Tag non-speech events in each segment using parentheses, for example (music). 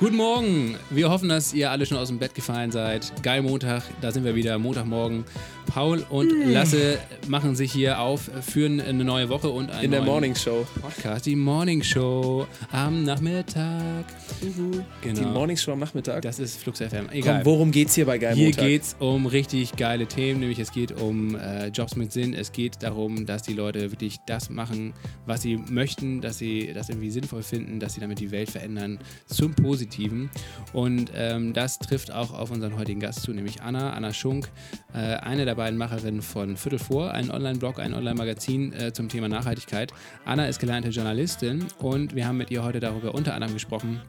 Guten Morgen. Wir hoffen, dass ihr alle schon aus dem Bett gefallen seid. Geil Montag, da sind wir wieder, Montagmorgen. Paul und Lasse machen sich hier auf, führen eine neue Woche und einen In der Morning Show. Podcast, die Morning Show am Nachmittag. Genau. Die Morning Show am Nachmittag. Das ist Flux FM. Komm, Egal. worum geht's hier bei Geil Hier Montag? geht es um richtig geile Themen, nämlich es geht um äh, Jobs mit Sinn. Es geht darum, dass die Leute wirklich das machen, was sie möchten, dass sie das irgendwie sinnvoll finden, dass sie damit die Welt verändern zum Positiven. Und ähm, das trifft auch auf unseren heutigen Gast zu, nämlich Anna, Anna Schunk, äh, eine der beiden Macherinnen von Viertel vor, ein Online-Blog, ein Online-Magazin äh, zum Thema Nachhaltigkeit. Anna ist gelernte Journalistin und wir haben mit ihr heute darüber unter anderem gesprochen,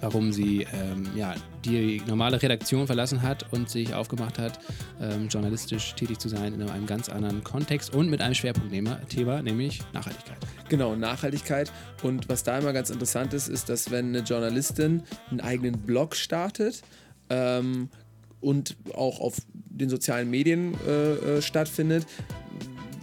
warum sie ähm, ja, die normale Redaktion verlassen hat und sich aufgemacht hat, ähm, journalistisch tätig zu sein in einem ganz anderen Kontext und mit einem Schwerpunktthema, Thema, nämlich Nachhaltigkeit. Genau, Nachhaltigkeit. Und was da immer ganz interessant ist, ist, dass wenn eine Journalistin einen eigenen Blog startet ähm, und auch auf den sozialen Medien äh, äh, stattfindet,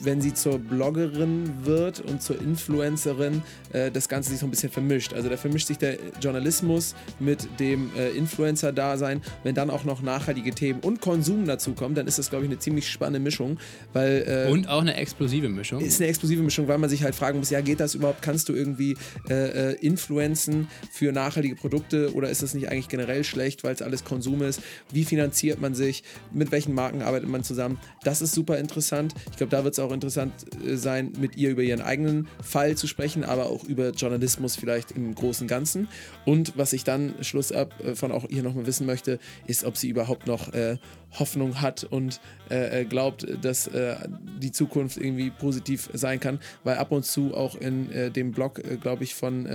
wenn sie zur Bloggerin wird und zur Influencerin, äh, das Ganze sich so ein bisschen vermischt. Also da vermischt sich der Journalismus mit dem äh, Influencer-Dasein. Wenn dann auch noch nachhaltige Themen und Konsum dazu kommen, dann ist das, glaube ich, eine ziemlich spannende Mischung, weil äh, Und auch eine explosive Mischung. ist eine explosive Mischung, weil man sich halt fragen muss, ja, geht das überhaupt? Kannst du irgendwie äh, äh, influenzen für nachhaltige Produkte oder ist das nicht eigentlich generell schlecht, weil es alles Konsum ist? Wie finanziert man sich? Mit welchen Marken arbeitet man zusammen? Das ist super interessant. Ich glaube, da wird es auch interessant äh, sein, mit ihr über ihren eigenen Fall zu sprechen, aber auch über Journalismus vielleicht im großen Ganzen. Und was ich dann schlussab äh, von auch ihr nochmal wissen möchte, ist, ob sie überhaupt noch äh, Hoffnung hat und äh, äh, glaubt, dass äh, die Zukunft irgendwie positiv sein kann, weil ab und zu auch in äh, dem Blog, glaube ich, von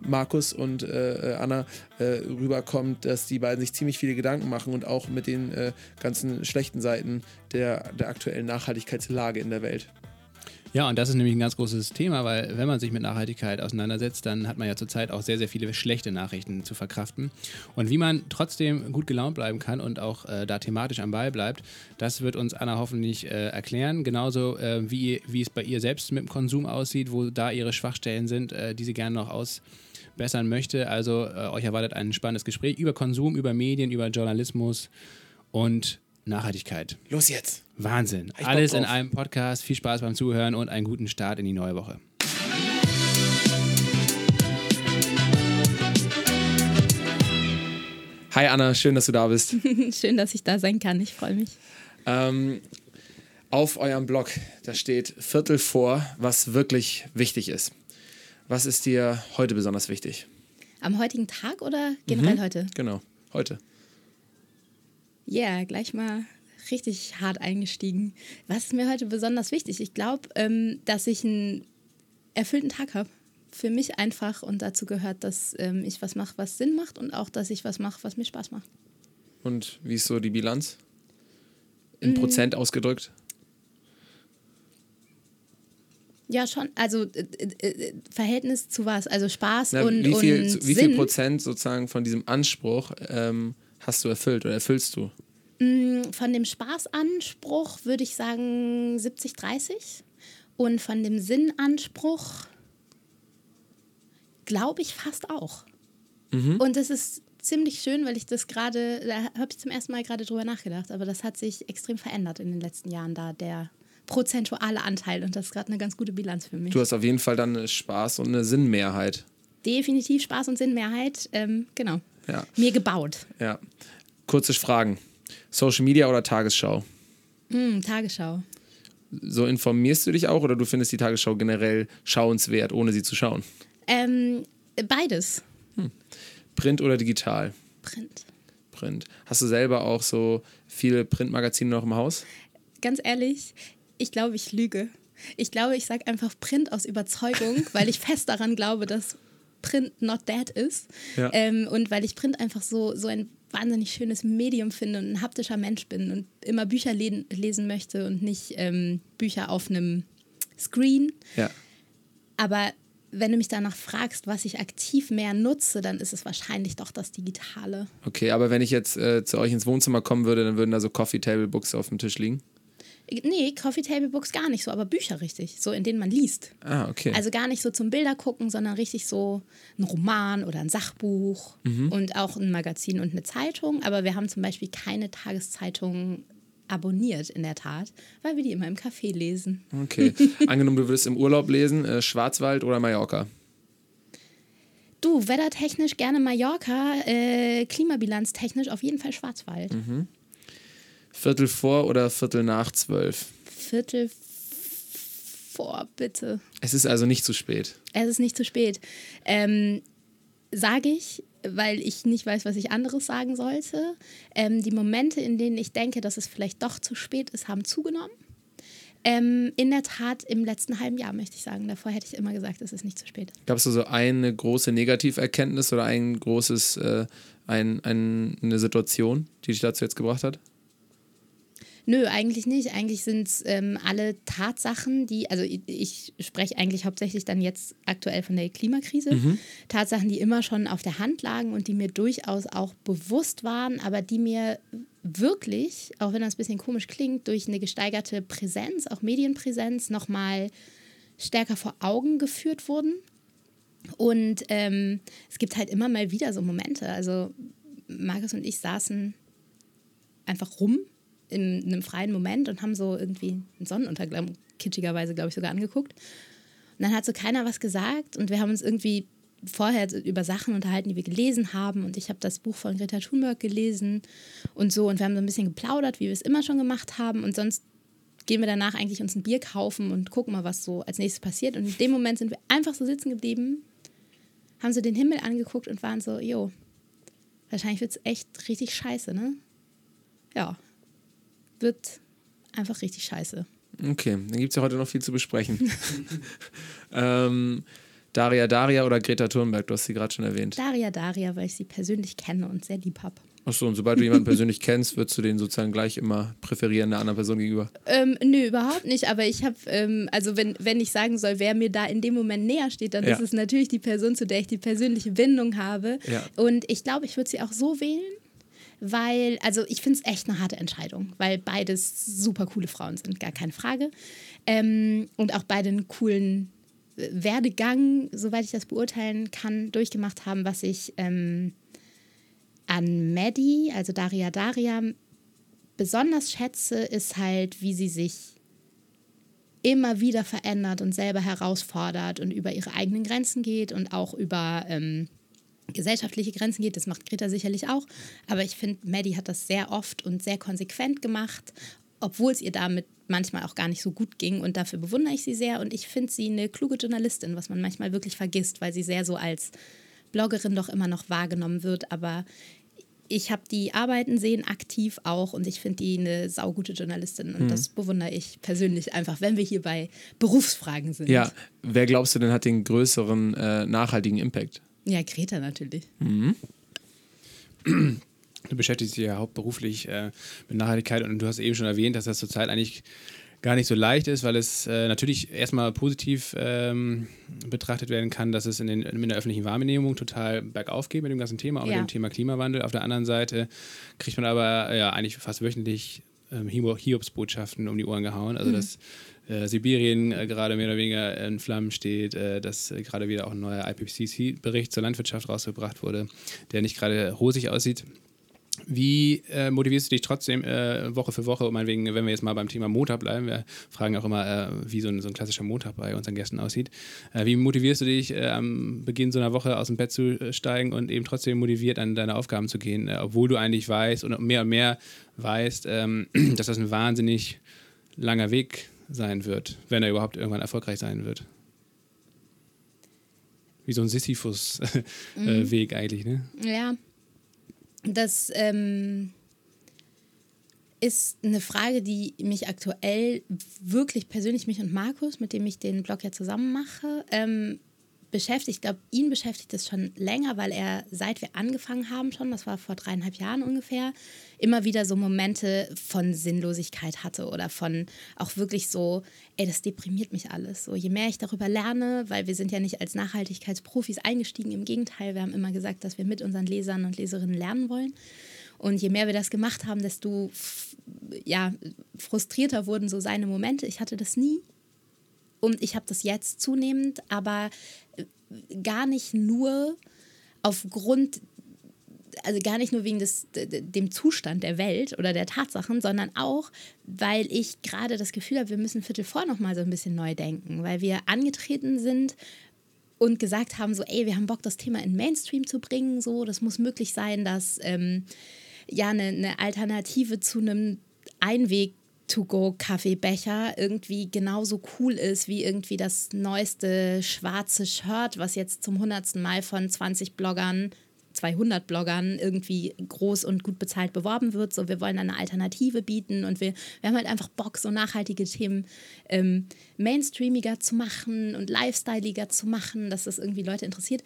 Markus und äh, Anna äh, rüberkommt, dass die beiden sich ziemlich viele Gedanken machen und auch mit den äh, ganzen schlechten Seiten der, der aktuellen Nachhaltigkeitslage in der Welt. Ja, und das ist nämlich ein ganz großes Thema, weil wenn man sich mit Nachhaltigkeit auseinandersetzt, dann hat man ja zurzeit auch sehr, sehr viele schlechte Nachrichten zu verkraften. Und wie man trotzdem gut gelaunt bleiben kann und auch äh, da thematisch am Ball bleibt, das wird uns Anna hoffentlich äh, erklären. Genauso äh, wie, wie es bei ihr selbst mit dem Konsum aussieht, wo da ihre Schwachstellen sind, äh, die sie gerne noch ausbessern möchte. Also äh, euch erwartet ein spannendes Gespräch über Konsum, über Medien, über Journalismus und Nachhaltigkeit. Los jetzt! Wahnsinn. Bock Alles in einem Podcast. Viel Spaß beim Zuhören und einen guten Start in die neue Woche. Hi Anna, schön, dass du da bist. (laughs) Schön, dass ich da sein kann. Ich freue mich. Ähm, auf eurem Blog, da steht Viertel vor, was wirklich wichtig ist. Was ist dir heute besonders wichtig? Am heutigen Tag oder generell Mhm. heute? Genau, heute. Ja, yeah, gleich mal richtig hart eingestiegen. Was ist mir heute besonders wichtig? Ich glaube, ähm, dass ich einen erfüllten Tag habe. Für mich einfach und dazu gehört, dass ähm, ich was mache, was Sinn macht und auch, dass ich was mache, was mir Spaß macht. Und wie ist so die Bilanz? In Prozent ausgedrückt? Ja, schon. Also äh, äh, Verhältnis zu was? Also Spaß Na, und, wie, viel, und wie Sinn. viel Prozent sozusagen von diesem Anspruch ähm, hast du erfüllt oder erfüllst du? Von dem Spaßanspruch würde ich sagen 70, 30. Und von dem Sinnanspruch glaube ich fast auch. Und das ist ziemlich schön, weil ich das gerade, da habe ich zum ersten Mal gerade drüber nachgedacht, aber das hat sich extrem verändert in den letzten Jahren, da der prozentuale Anteil. Und das ist gerade eine ganz gute Bilanz für mich. Du hast auf jeden Fall dann eine Spaß und eine Sinnmehrheit. Definitiv Spaß und Sinnmehrheit, ähm, genau. Ja, Mir gebaut. ja. Kurze Fragen. Social Media oder Tagesschau? Hm, Tagesschau. So informierst du dich auch oder du findest die Tagesschau generell schauenswert, ohne sie zu schauen? Ähm, beides. Print oder digital? Print. Print. Hast du selber auch so viele Printmagazine noch im Haus? ganz ehrlich, ich glaube, ich lüge. Ich glaube, ich sage einfach Print aus Überzeugung, (laughs) weil ich fest daran glaube, dass Print not dead ist. Ja. Ähm, und weil ich Print einfach so, so ein wahnsinnig schönes Medium finde und ein haptischer Mensch bin und immer Bücher le lesen möchte und nicht ähm, Bücher auf einem Screen. Ja. Aber wenn du mich danach fragst, was ich aktiv mehr nutze, dann ist es wahrscheinlich doch das Digitale. Okay, aber wenn ich jetzt äh, zu euch ins Wohnzimmer kommen würde, dann würden da so Coffee Table Books auf dem Tisch liegen. Nee, Coffee Table Books gar nicht so, aber Bücher richtig, so in denen man liest. Ah, okay. Also gar nicht so zum Bilder gucken, sondern richtig so ein Roman oder ein Sachbuch Mhm. und auch ein Magazin und eine Zeitung. Aber wir haben zum Beispiel keine Tageszeitung abonniert, in der Tat, weil wir die immer im Café lesen. okay. (laughs) Angenommen, du würdest im Urlaub lesen, äh, Schwarzwald oder Mallorca? Du, wettertechnisch gerne Mallorca, äh, klimabilanztechnisch auf jeden Fall Schwarzwald. Mhm. Viertel vor oder Viertel nach zwölf? Viertel vor, bitte. Es ist also nicht zu spät. Es ist nicht zu spät. Ähm, Sage ich, weil ich nicht weiß, was ich anderes sagen sollte. Ähm, die Momente, in denen ich denke, dass es vielleicht doch zu spät ist, haben zugenommen. Ähm, in der Tat im letzten halben Jahr, möchte ich sagen. Davor hätte ich immer gesagt, es ist nicht zu spät. Gab es so eine große Negativerkenntnis oder ein großes, äh, ein, ein, eine Situation, die dich dazu jetzt gebracht hat? Nö, eigentlich nicht. Eigentlich sind es ähm, alle Tatsachen, die, also ich, ich spreche eigentlich hauptsächlich dann jetzt aktuell von der Klimakrise. Tatsachen, die immer schon auf der Hand lagen und die mir durchaus auch bewusst waren, aber die mir wirklich, auch wenn das ein bisschen komisch klingt, durch eine gesteigerte Präsenz, auch Medienpräsenz, nochmal stärker vor Augen geführt wurden. Und ähm, es gibt halt immer mal wieder so Momente. Also Markus und ich saßen einfach rum in einem freien Moment und haben so irgendwie einen Sonnenuntergang kitschigerweise, glaube ich, sogar angeguckt. Und dann hat so keiner was gesagt und wir haben uns irgendwie vorher über Sachen unterhalten, die wir gelesen haben. Und ich habe das Buch von Greta Thunberg gelesen und so. Und wir haben so ein bisschen geplaudert, wie wir es immer schon gemacht haben. Und sonst gehen wir danach eigentlich uns ein Bier kaufen und gucken mal, was so als nächstes passiert. Und in dem Moment sind wir einfach so sitzen geblieben, haben so den Himmel angeguckt und waren so, jo, wahrscheinlich wird es echt richtig scheiße, ne? Ja, wird einfach richtig scheiße. Okay, dann gibt es ja heute noch viel zu besprechen. (laughs) ähm, Daria Daria oder Greta Thunberg, du hast sie gerade schon erwähnt. Daria Daria, weil ich sie persönlich kenne und sehr lieb habe. Achso, und sobald du jemanden persönlich kennst, würdest du den sozusagen gleich immer präferieren der anderen Person gegenüber. Ähm, nö, überhaupt nicht. Aber ich habe, ähm, also wenn, wenn ich sagen soll, wer mir da in dem Moment näher steht, dann Ja. ist es natürlich die Person, zu der ich die persönliche Bindung habe. Ja. Und ich glaube, ich würde sie auch so wählen, weil, also ich finde es echt eine harte Entscheidung, weil beides super coole Frauen sind, gar keine Frage. Ähm, und auch beide einen coolen äh, Werdegang, soweit ich das beurteilen kann, durchgemacht haben, was ich ähm, an Maddie, also Daria Daria, besonders schätze, ist halt, wie sie sich immer wieder verändert und selber herausfordert und über ihre eigenen Grenzen geht und auch über ähm, gesellschaftliche Grenzen geht. Das macht Greta sicherlich auch. Aber ich finde, Maddie hat das sehr oft und sehr konsequent gemacht, obwohl es ihr damit manchmal auch gar nicht so gut ging. Und dafür bewundere ich sie sehr. Und ich finde sie eine kluge Journalistin, was man manchmal wirklich vergisst, weil sie sehr so als Bloggerin doch immer noch wahrgenommen wird. Aber ich habe die Arbeiten sehen aktiv auch und ich finde die eine saugute Journalistin und das bewundere ich persönlich einfach, wenn wir hier bei Berufsfragen sind. Ja, wer glaubst du denn hat den größeren äh, nachhaltigen Impact? Ja, Greta natürlich. Du beschäftigst dich ja hauptberuflich äh, mit Nachhaltigkeit und du hast eben schon erwähnt, dass das zurzeit eigentlich gar nicht so leicht ist, weil es äh, natürlich erstmal positiv ähm, betrachtet werden kann, dass es in, den, in der öffentlichen Wahrnehmung total bergauf geht mit dem ganzen Thema, auch Ja. mit dem Thema Klimawandel. Auf der anderen Seite kriegt man aber ja eigentlich fast wöchentlich ähm, Hio- Hiobsbotschaften um die Ohren gehauen. Also dass äh, Sibirien äh, gerade mehr oder weniger in Flammen steht, äh, dass äh, gerade wieder auch ein neuer IPCC-Bericht zur Landwirtschaft rausgebracht wurde, der nicht gerade rosig aussieht. Wie äh, motivierst du dich trotzdem äh, Woche für Woche, meinetwegen, wenn wir jetzt mal beim Thema Montag bleiben, wir fragen auch immer, wie so ein, so ein klassischer Montag bei unseren Gästen aussieht. Wie motivierst du dich, am Beginn so einer Woche aus dem Bett zu steigen und eben trotzdem motiviert an deine Aufgaben zu gehen, obwohl du eigentlich weißt und mehr und mehr weißt, ähm, (clears throat) dass das ein wahnsinnig langer Weg sein wird, wenn er überhaupt irgendwann erfolgreich sein wird? Wie so ein Sisyphus-Weg (laughs) eigentlich, ne? Ja, das ähm, ist eine Frage, die mich aktuell wirklich persönlich, mich und Markus, mit dem ich den Blog ja zusammen mache, ähm, beschäftigt. Ich glaube, ihn beschäftigt es schon länger, weil er, seit wir angefangen haben schon, das war vor dreieinhalb Jahren ungefähr, immer wieder so Momente von Sinnlosigkeit hatte oder von auch wirklich so, ey, das deprimiert mich alles. So, je mehr ich darüber lerne, weil wir sind ja nicht als Nachhaltigkeitsprofis eingestiegen, im Gegenteil, wir haben immer gesagt, dass wir mit unseren Lesern und Leserinnen lernen wollen. Und je mehr wir das gemacht haben, desto ja, frustrierter wurden so seine Momente. Ich hatte das nie. Und ich habe das jetzt zunehmend, aber äh, gar nicht nur aufgrund also gar nicht nur wegen des, dem Zustand der Welt oder der Tatsachen, sondern auch, weil ich gerade das Gefühl habe, wir müssen Viertel vor nochmal so ein bisschen neu denken, weil wir angetreten sind und gesagt haben, so, ey, wir haben Bock, das Thema in Mainstream zu bringen, so, das muss möglich sein, dass ähm, ja eine, eine Alternative zu einem Einweg To-Go-Kaffeebecher irgendwie genauso cool ist wie irgendwie das neueste schwarze Shirt, was jetzt zum hundertsten Mal von 20 Bloggern 200 Bloggern irgendwie groß und gut bezahlt beworben wird. So, wir wollen eine Alternative bieten und wir, wir haben halt einfach Bock, so nachhaltige Themen ähm, mainstreamiger zu machen und lifestyleiger zu machen, dass das irgendwie Leute interessiert.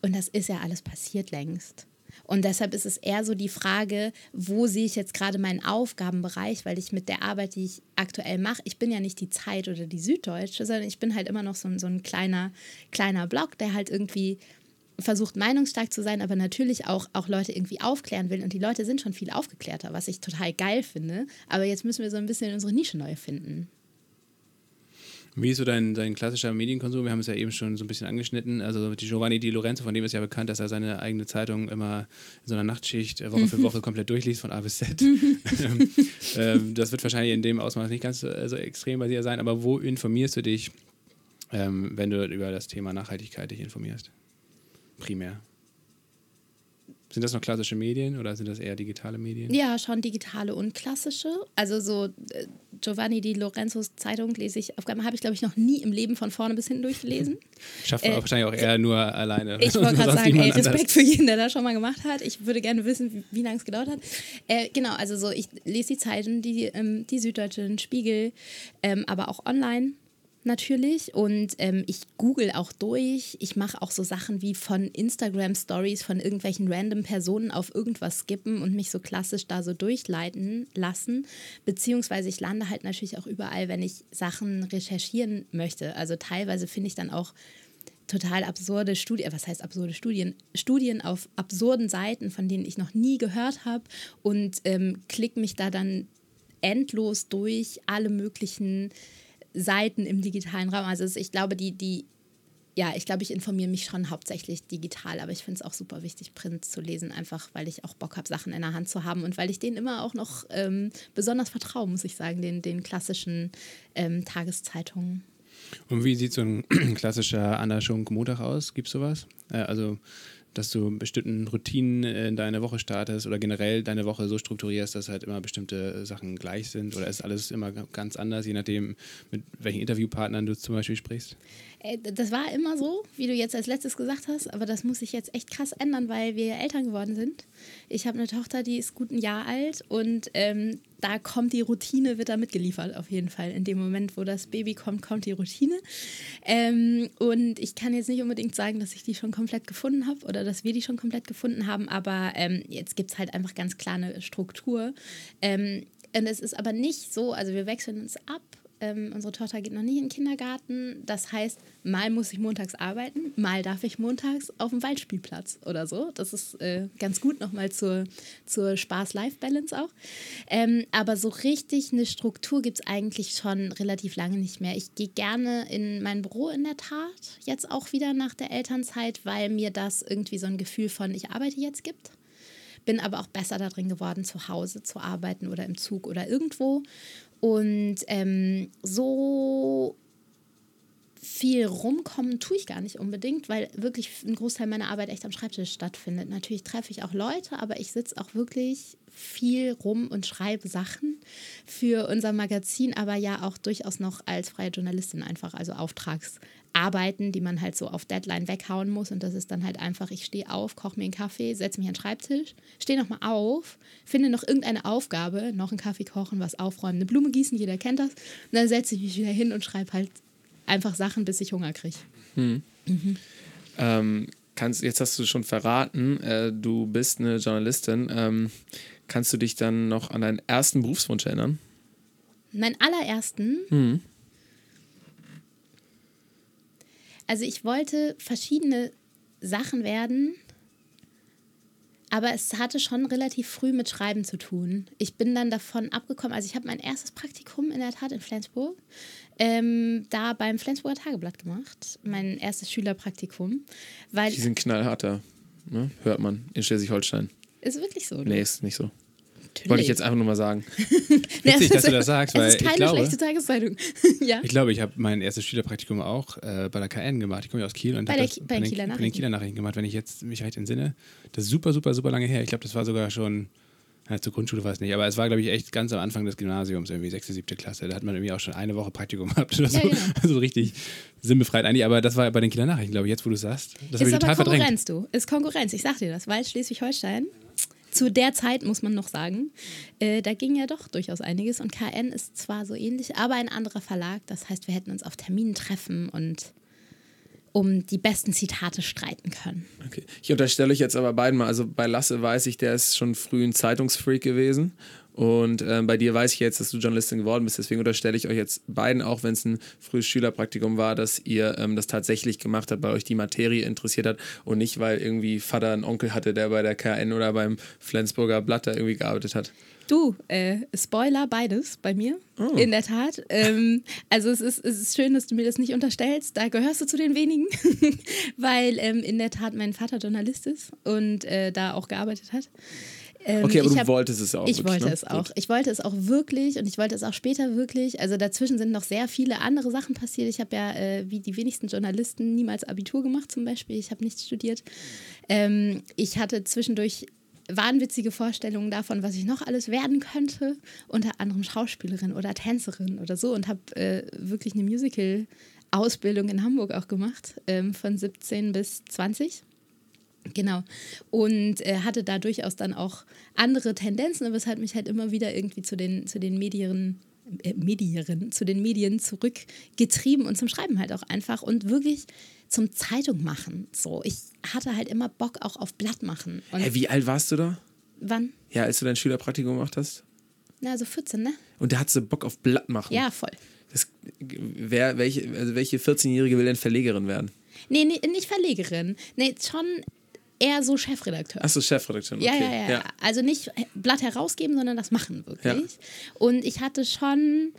Und das ist ja alles passiert längst. Und deshalb ist es eher so die Frage, wo sehe ich jetzt gerade meinen Aufgabenbereich, weil ich mit der Arbeit, die ich aktuell mache, ich bin ja nicht die Zeit oder die Süddeutsche, sondern ich bin halt immer noch so, so ein kleiner, kleiner Blog, der halt irgendwie versucht meinungsstark zu sein, aber natürlich auch, auch Leute irgendwie aufklären will. Und die Leute sind schon viel aufgeklärter, was ich total geil finde. Aber jetzt müssen wir so ein bisschen unsere Nische neu finden. Wie ist so dein, dein klassischer Medienkonsum? Wir haben es ja eben schon so ein bisschen angeschnitten. Also die Giovanni Di Lorenzo, von dem ist ja bekannt, dass er seine eigene Zeitung immer in so einer Nachtschicht äh, Woche für Woche (laughs) komplett durchliest, von A bis Z. (laughs) (laughs) Ähm, das wird wahrscheinlich in dem Ausmaß nicht ganz so, so extrem bei dir sein, aber wo informierst du dich, ähm, wenn du über das Thema Nachhaltigkeit dich informierst? primär. Sind das noch klassische Medien oder sind das eher digitale Medien? Ja, schon digitale und klassische. Also so äh, Giovanni Di Lorenzos Zeitung lese ich, habe ich glaube ich noch nie im Leben von vorne bis hinten durchgelesen. (laughs) Schafft man äh, wahrscheinlich auch eher nur alleine. Ich wollte (laughs) gerade sagen, ey, Respekt für jeden, der das schon mal gemacht hat. Ich würde gerne wissen, wie, wie lange es gedauert hat. Äh, genau, also so, ich lese die Zeitung, die, ähm, die Süddeutsche, den Spiegel, ähm, aber auch online natürlich und ähm, ich google auch durch. Ich mache auch so Sachen wie von Instagram Stories von irgendwelchen random Personen auf irgendwas skippen und mich so klassisch da so durchleiten lassen. Beziehungsweise ich lande halt natürlich auch überall, wenn ich Sachen recherchieren möchte. Also teilweise finde ich dann auch total absurde Studien, was heißt absurde Studien? Studien auf absurden Seiten, von denen ich noch nie gehört habe und ähm, klicke mich da dann endlos durch alle möglichen Seiten im digitalen Raum. Also ich glaube, die, die, ja, ich glaube, ich informiere mich schon hauptsächlich digital, aber ich finde es auch super wichtig, Print zu lesen, einfach weil ich auch Bock habe, Sachen in der Hand zu haben und weil ich denen immer auch noch ähm, besonders vertraue, muss ich sagen, den, den klassischen ähm, Tageszeitungen. Und wie sieht so ein (clears throat) klassischer Anna Schunk Montag aus? Gibt es sowas? Äh, also dass du bestimmten Routinen in deine Woche startest oder generell deine Woche so strukturierst, dass halt immer bestimmte Sachen gleich sind oder ist alles immer ganz anders, je nachdem, mit welchen Interviewpartnern du zum Beispiel sprichst? Äh, das war immer so, wie du jetzt als letztes gesagt hast, aber das muss sich jetzt echt krass ändern, weil wir Eltern geworden sind. Ich habe eine Tochter, die ist gut ein Jahr alt und ähm, da kommt die Routine, wird da mitgeliefert auf jeden Fall. In dem Moment, wo das Baby kommt, kommt die Routine. Ähm, und ich kann jetzt nicht unbedingt sagen, dass ich die schon komplett gefunden habe oder dass wir die schon komplett gefunden haben, aber ähm, jetzt gibt es halt einfach ganz klar eine Struktur. Ähm, und es ist aber nicht so, also wir wechseln uns ab ähm, unsere Tochter geht noch nicht in den Kindergarten. Das heißt, mal muss ich montags arbeiten, mal darf ich montags auf dem Waldspielplatz oder so. Das ist äh, ganz gut nochmal zur, zur Spaß-Life-Balance auch. Ähm, aber so richtig eine Struktur gibt es eigentlich schon relativ lange nicht mehr. Ich gehe gerne in mein Büro in der Tat, jetzt auch wieder nach der Elternzeit, weil mir das irgendwie so ein Gefühl von, ich arbeite jetzt gibt bin aber auch besser darin geworden, zu Hause zu arbeiten oder im Zug oder irgendwo. Und ähm, so viel rumkommen tue ich gar nicht unbedingt, weil wirklich ein Großteil meiner Arbeit echt am Schreibtisch stattfindet. Natürlich treffe ich auch Leute, aber ich sitze auch wirklich viel rum und schreibe Sachen für unser Magazin, aber ja auch durchaus noch als freie Journalistin einfach, also Auftragsarbeiten, die man halt so auf Deadline weghauen muss. Und das ist dann halt einfach, ich stehe auf, koche mir einen Kaffee, setze mich an den Schreibtisch, stehe nochmal auf, finde noch irgendeine Aufgabe, noch einen Kaffee kochen, was aufräumen, eine Blume gießen, jeder kennt das. Und dann setze ich mich wieder hin und schreibe halt einfach Sachen, bis ich Hunger kriege. Hm. Mhm. Ähm, kannst, jetzt hast du schon verraten, äh, du bist eine Journalistin. Ähm, kannst du dich dann noch an deinen ersten Berufswunsch erinnern? Meinen allerersten? Hm. Also ich wollte verschiedene Sachen werden, aber es hatte schon relativ früh mit Schreiben zu tun. Ich bin dann davon abgekommen, also ich habe mein erstes Praktikum in der Tat in Flensburg, ähm, da beim Flensburger Tageblatt gemacht, mein erstes Schülerpraktikum. Weil Die sind knallharter, ne? hört man in Schleswig-Holstein. Ist wirklich so. oder? Nee, ist nicht so. Natürlich. Wollte ich jetzt einfach nur mal sagen. (laughs) Witzig, dass du das sagst, es weil ist ich keine glaube, schlechte Tageszeitung. (laughs) ja. ich glaube, ich habe mein erstes Schülerpraktikum auch äh, bei der KN gemacht. Ich komme ja aus Kiel und Bei habe der das Ki- bei den Kieler bei den Nachrichten. Kieler Nachrichten gemacht, wenn ich jetzt mich recht entsinne. Das ist super, super, super lange her. Ich glaube, das war sogar schon, na, zur Grundschule war es nicht, aber es war, glaube ich, echt ganz am Anfang des Gymnasiums, irgendwie sechste, siebte Klasse. Da hat man irgendwie auch schon eine Woche Praktikum (laughs) gehabt oder so. Ja, genau. Also richtig sinnbefreit eigentlich. Aber das war bei den Kieler Nachrichten, glaube ich, jetzt, wo du es sagst. Das habe Ist ich total aber verdrängt. Konkurrenz, du. Ist Konkurrenz, ich sag dir das, weil Schleswig-Holstein, zu der Zeit muss man noch sagen, äh, da ging ja doch durchaus einiges und KN ist zwar so ähnlich, aber ein anderer Verlag. Das heißt, wir hätten uns auf Terminen treffen und um die besten Zitate streiten können. Okay. Ich unterstelle euch jetzt aber beiden mal, also bei Lasse weiß ich, der ist schon früh ein Zeitungsfreak gewesen. Und ähm, bei dir weiß ich jetzt, dass du Journalistin geworden bist. Deswegen unterstelle ich euch jetzt beiden, auch wenn es ein frühes Schülerpraktikum war, dass ihr ähm, das tatsächlich gemacht habt, weil euch die Materie interessiert hat und nicht, weil irgendwie Vater einen Onkel hatte, der bei der KN oder beim Flensburger Blatt da irgendwie gearbeitet hat. Du, äh, Spoiler, beides bei mir. Oh. In der Tat. Ähm, also es ist, es ist schön, dass du mir das nicht unterstellst. Da gehörst du zu den wenigen, (laughs) weil ähm, in der Tat mein Vater Journalist ist und äh, da auch gearbeitet hat. Ähm, Okay, aber du hab- wolltest es auch. Ich wirklich, wollte ne? es auch. Gut. Ich wollte es auch wirklich und ich wollte es auch später wirklich. Also dazwischen sind noch sehr viele andere Sachen passiert. Ich habe ja, äh, wie die wenigsten Journalisten, niemals Abitur gemacht zum Beispiel. Ich habe nicht studiert. Ähm, ich hatte zwischendurch wahnwitzige Vorstellungen davon, was ich noch alles werden könnte. Unter anderem Schauspielerin oder Tänzerin oder so und habe äh, wirklich eine Musical-Ausbildung in Hamburg auch gemacht, ähm, von 17 bis 20. Genau. Und äh, hatte da durchaus dann auch andere Tendenzen, aber es hat mich halt immer wieder irgendwie zu den, zu den Medien, äh, Medien, zu den Medien zurückgetrieben und zum Schreiben halt auch einfach und wirklich zum Zeitung machen. So, ich hatte halt immer Bock auch auf Blatt machen. Hä, wie alt warst du da? wann? Ja, als du dein Schülerpraktikum gemacht hast? Na, also 14, ne? Und da hattest du Bock auf Blatt machen. Ja, voll. Das, wer, welche, also welche 14-Jährige will denn Verlegerin werden? Nee, nee, nicht Verlegerin. Nee, schon eher so Chefredakteur. Achso, Chefredakteurin. Ja, okay. ja, ja, ja. Also nicht Blatt herausgeben, sondern das machen wirklich. Und ich hatte schon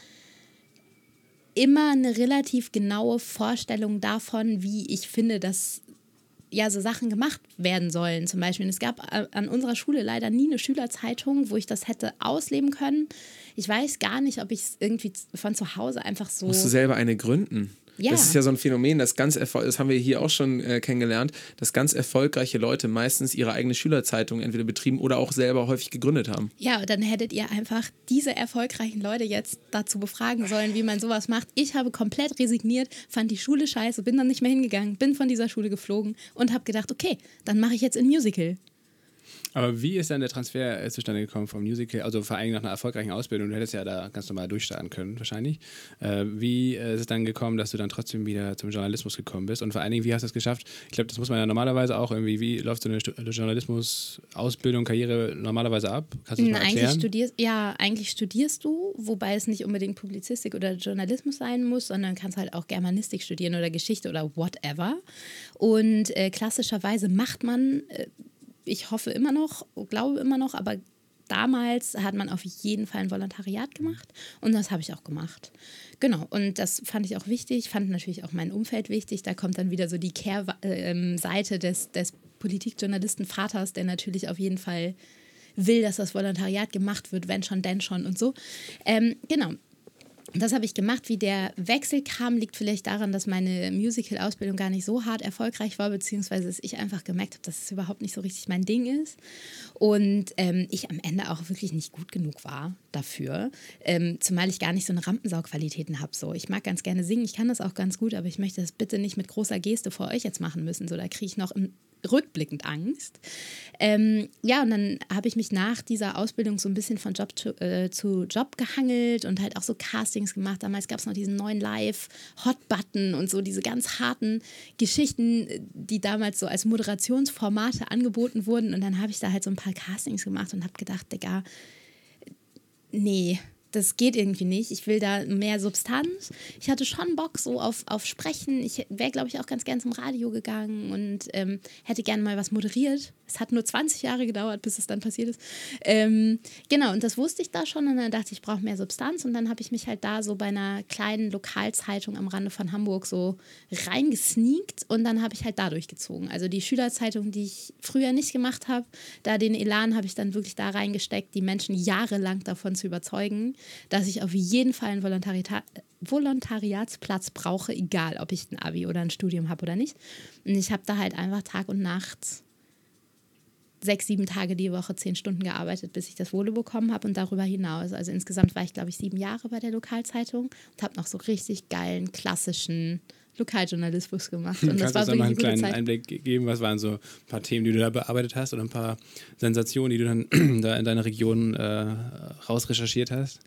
immer eine relativ genaue Vorstellung davon, wie ich finde, dass ja so Sachen gemacht werden sollen. Zum Beispiel, es gab an unserer Schule leider nie eine Schülerzeitung, wo ich das hätte ausleben können. Ich weiß gar nicht, ob ich es irgendwie von zu Hause einfach so. Musst du selber eine gründen? Ja. Das ist ja so ein Phänomen, das ganz das haben wir hier auch schon äh, kennengelernt, dass ganz erfolgreiche Leute meistens ihre eigene Schülerzeitung entweder betrieben oder auch selber häufig gegründet haben. Ja, dann hättet ihr einfach diese erfolgreichen Leute jetzt dazu befragen sollen, wie man sowas macht. Ich habe komplett resigniert, fand die Schule scheiße, bin dann nicht mehr hingegangen, bin von dieser Schule geflogen und habe gedacht, okay, dann mache ich jetzt ein Musical. Aber wie ist dann der Transfer äh, zustande gekommen vom Musical, also vor allem nach einer erfolgreichen Ausbildung? Du hättest ja da ganz normal durchstarten können, wahrscheinlich. Äh, wie äh, ist es dann gekommen, dass du dann trotzdem wieder zum Journalismus gekommen bist? Und vor allen Dingen, wie hast du es geschafft? Ich glaube, das muss man ja normalerweise auch irgendwie, wie läuft so eine Stu- Journalismus-Ausbildung, Karriere normalerweise ab? Kannst du das mal Eigentlich erklären? studierst, ja, eigentlich studierst du, wobei es nicht unbedingt Publizistik oder Journalismus sein muss, sondern kannst halt auch Germanistik studieren oder Geschichte oder whatever. Und äh, klassischerweise macht man, äh, ich hoffe immer noch, glaube immer noch, aber damals hat man auf jeden Fall ein Volontariat gemacht und das habe ich auch gemacht. Genau, und das fand ich auch wichtig, fand natürlich auch mein Umfeld wichtig. Da kommt dann wieder so die Kehrseite des, des Politikjournalisten-Vaters, der natürlich auf jeden Fall will, dass das Volontariat gemacht wird, wenn schon, denn schon und so. Ähm, genau. Das habe ich gemacht. Wie der Wechsel kam, liegt vielleicht daran, dass meine Musical-Ausbildung gar nicht so hart erfolgreich war, beziehungsweise dass ich einfach gemerkt habe, dass es überhaupt nicht so richtig mein Ding ist. Und ähm, ich am Ende auch wirklich nicht gut genug war dafür. Ähm, zumal ich gar nicht so eine Rampensaugqualitäten habe. So. Ich mag ganz gerne singen, ich kann das auch ganz gut, aber ich möchte das bitte nicht mit großer Geste vor euch jetzt machen müssen. So, da kriege ich noch im rückblickend Angst. Ähm, ja, und dann habe ich mich nach dieser Ausbildung so ein bisschen von Job zu, äh, zu Job gehangelt und halt auch so Castings gemacht. Damals gab es noch diesen neuen Live-Hot-Button und so diese ganz harten Geschichten, die damals so als Moderationsformate angeboten wurden. Und dann habe ich da halt so ein paar Castings gemacht und habe gedacht, Digga, nee, das geht irgendwie nicht. Ich will da mehr Substanz. Ich hatte schon Bock so auf, auf Sprechen. Ich wäre, glaube ich, auch ganz gern zum Radio gegangen und ähm, hätte gerne mal was moderiert. Es hat nur 20 Jahre gedauert, bis es dann passiert ist. Ähm, genau, und das wusste ich da schon und dann dachte ich, ich brauche mehr Substanz. Und dann habe ich mich halt da so bei einer kleinen Lokalzeitung am Rande von Hamburg so reingesneakt und dann habe ich halt da durchgezogen. Also die Schülerzeitung, die ich früher nicht gemacht habe, da den Elan habe ich dann wirklich da reingesteckt, die Menschen jahrelang davon zu überzeugen dass ich auf jeden Fall einen Volontari Volontariatsplatz brauche, egal ob ich ein Abi oder ein Studium habe oder nicht. Und ich habe da halt einfach Tag und Nacht sechs, sieben Tage die Woche, zehn Stunden gearbeitet, bis ich das Wohle bekommen habe und darüber hinaus. Also insgesamt war ich, glaube ich, sieben Jahre bei der Lokalzeitung und habe noch so richtig geilen, klassischen Lokaljournalismus gemacht. Und das Kannst war du mal einen kleinen Zeit. Einblick geben? Was waren so ein paar Themen, die du da bearbeitet hast oder ein paar Sensationen, die du dann (clears throat) da in deiner Region äh, rausrecherchiert hast?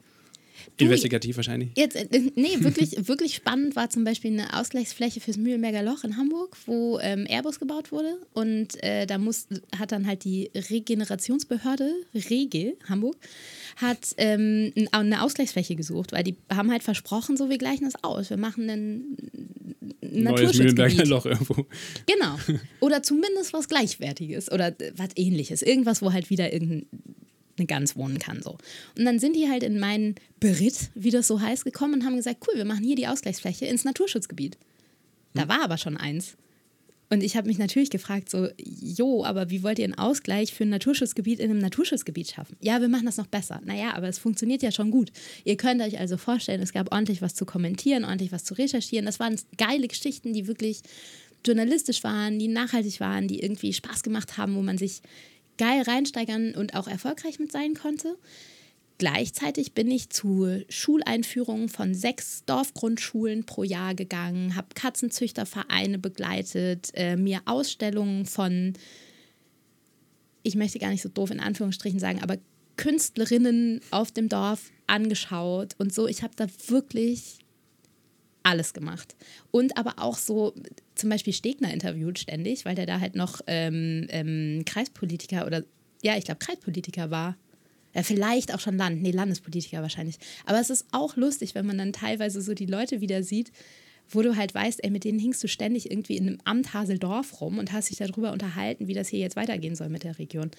Du, Investigativ wahrscheinlich? Jetzt, äh, nee, wirklich, (laughs) wirklich spannend war zum Beispiel eine Ausgleichsfläche fürs Mühlenberger Loch in Hamburg, wo ähm, Airbus gebaut wurde. Und äh, da muss, hat dann halt die Regenerationsbehörde, Rege Hamburg, hat ähm, eine Ausgleichsfläche gesucht, weil die haben halt versprochen, so wir gleichen das aus. Wir machen ein Neues Mühlenberger Loch irgendwo. Genau. Oder zumindest was Gleichwertiges oder äh, was ähnliches. Irgendwas, wo halt wieder irgendein eine Gans wohnen kann. So. Und dann sind die halt in meinen Beritt, wie das so heißt, gekommen und haben gesagt, cool, wir machen hier die Ausgleichsfläche ins Naturschutzgebiet. Da hm. war aber schon eins. Und ich habe mich natürlich gefragt, so, jo, aber wie wollt ihr einen Ausgleich für ein Naturschutzgebiet in einem Naturschutzgebiet schaffen? Ja, wir machen das noch besser. Naja, aber es funktioniert ja schon gut. Ihr könnt euch also vorstellen, es gab ordentlich was zu kommentieren, ordentlich was zu recherchieren. Das waren geile Geschichten, die wirklich journalistisch waren, die nachhaltig waren, die irgendwie Spaß gemacht haben, wo man sich geil reinsteigern und auch erfolgreich mit sein konnte. Gleichzeitig bin ich zu Schuleinführungen von sechs Dorfgrundschulen pro Jahr gegangen, habe Katzenzüchtervereine begleitet, äh, mir Ausstellungen von, ich möchte gar nicht so doof in Anführungsstrichen sagen, aber Künstlerinnen auf dem Dorf angeschaut und so. Ich habe da wirklich alles gemacht. Und aber auch so zum Beispiel Stegner interviewt ständig, weil der da halt noch ähm, ähm, Kreispolitiker oder, ja, ich glaube, Kreispolitiker war. Ja, vielleicht auch schon Land, nee, Landespolitiker wahrscheinlich. Aber es ist auch lustig, wenn man dann teilweise so die Leute wieder sieht, wo du halt weißt, ey, mit denen hingst du ständig irgendwie in einem Amt Haseldorf rum und hast dich darüber unterhalten, wie das hier jetzt weitergehen soll mit der Region.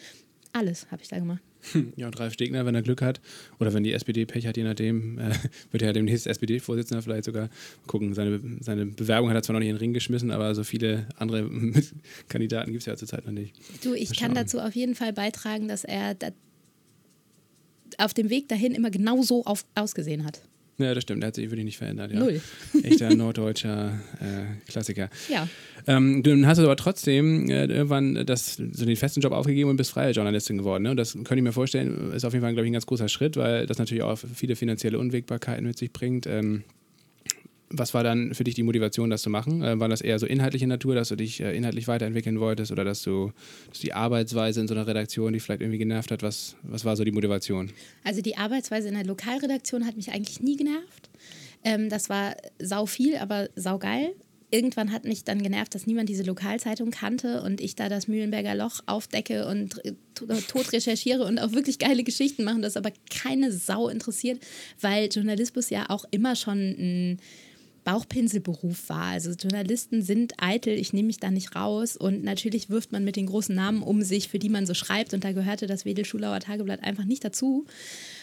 Alles habe ich da gemacht. (laughs) Ja, und Ralf Stegner, wenn er Glück hat, oder wenn die SPD Pech hat, je nachdem, (laughs) äh, wird er ja demnächst SPD-Vorsitzender vielleicht sogar. gucken, seine, seine Bewerbung hat er zwar noch nicht in den Ring geschmissen, aber so viele andere (laughs) Kandidaten gibt es ja zurzeit noch nicht. Du, ich kann dazu auf jeden Fall beitragen, dass er da auf dem Weg dahin immer genau so auf, ausgesehen hat. Ja, das stimmt. Der hat sich wirklich nicht verändert. Ja. Null. (laughs) Echter norddeutscher äh, Klassiker. Ja. Ähm, du hast aber trotzdem äh, irgendwann das, so den festen Job aufgegeben und bist freie Journalistin geworden. Ne? Und das könnte ich mir vorstellen, ist auf jeden Fall, glaube ich, ein ganz großer Schritt, weil das natürlich auch viele finanzielle Unwägbarkeiten mit sich bringt. Ähm, was war dann für dich die Motivation, das zu machen? Äh, war das eher so inhaltliche Natur, dass du dich äh, inhaltlich weiterentwickeln wolltest oder dass du dass die Arbeitsweise in so einer Redaktion, die vielleicht irgendwie genervt hat? Was, was war so die Motivation? Also die Arbeitsweise in der Lokalredaktion hat mich eigentlich nie genervt. Ähm, das war sau viel, aber sau geil. Irgendwann hat mich dann genervt, dass niemand diese Lokalzeitung kannte und ich da das Mühlenberger Loch aufdecke und äh, tot recherchiere und auch wirklich geile Geschichten machen, das aber keine Sau interessiert, weil Journalismus ja auch immer schon ein Bauchpinselberuf war. Also Journalisten sind eitel, ich nehme mich da nicht raus. Und natürlich wirft man mit den großen Namen um sich, für die man so schreibt. Und da gehörte das Wedel-Schulauer Tageblatt einfach nicht dazu.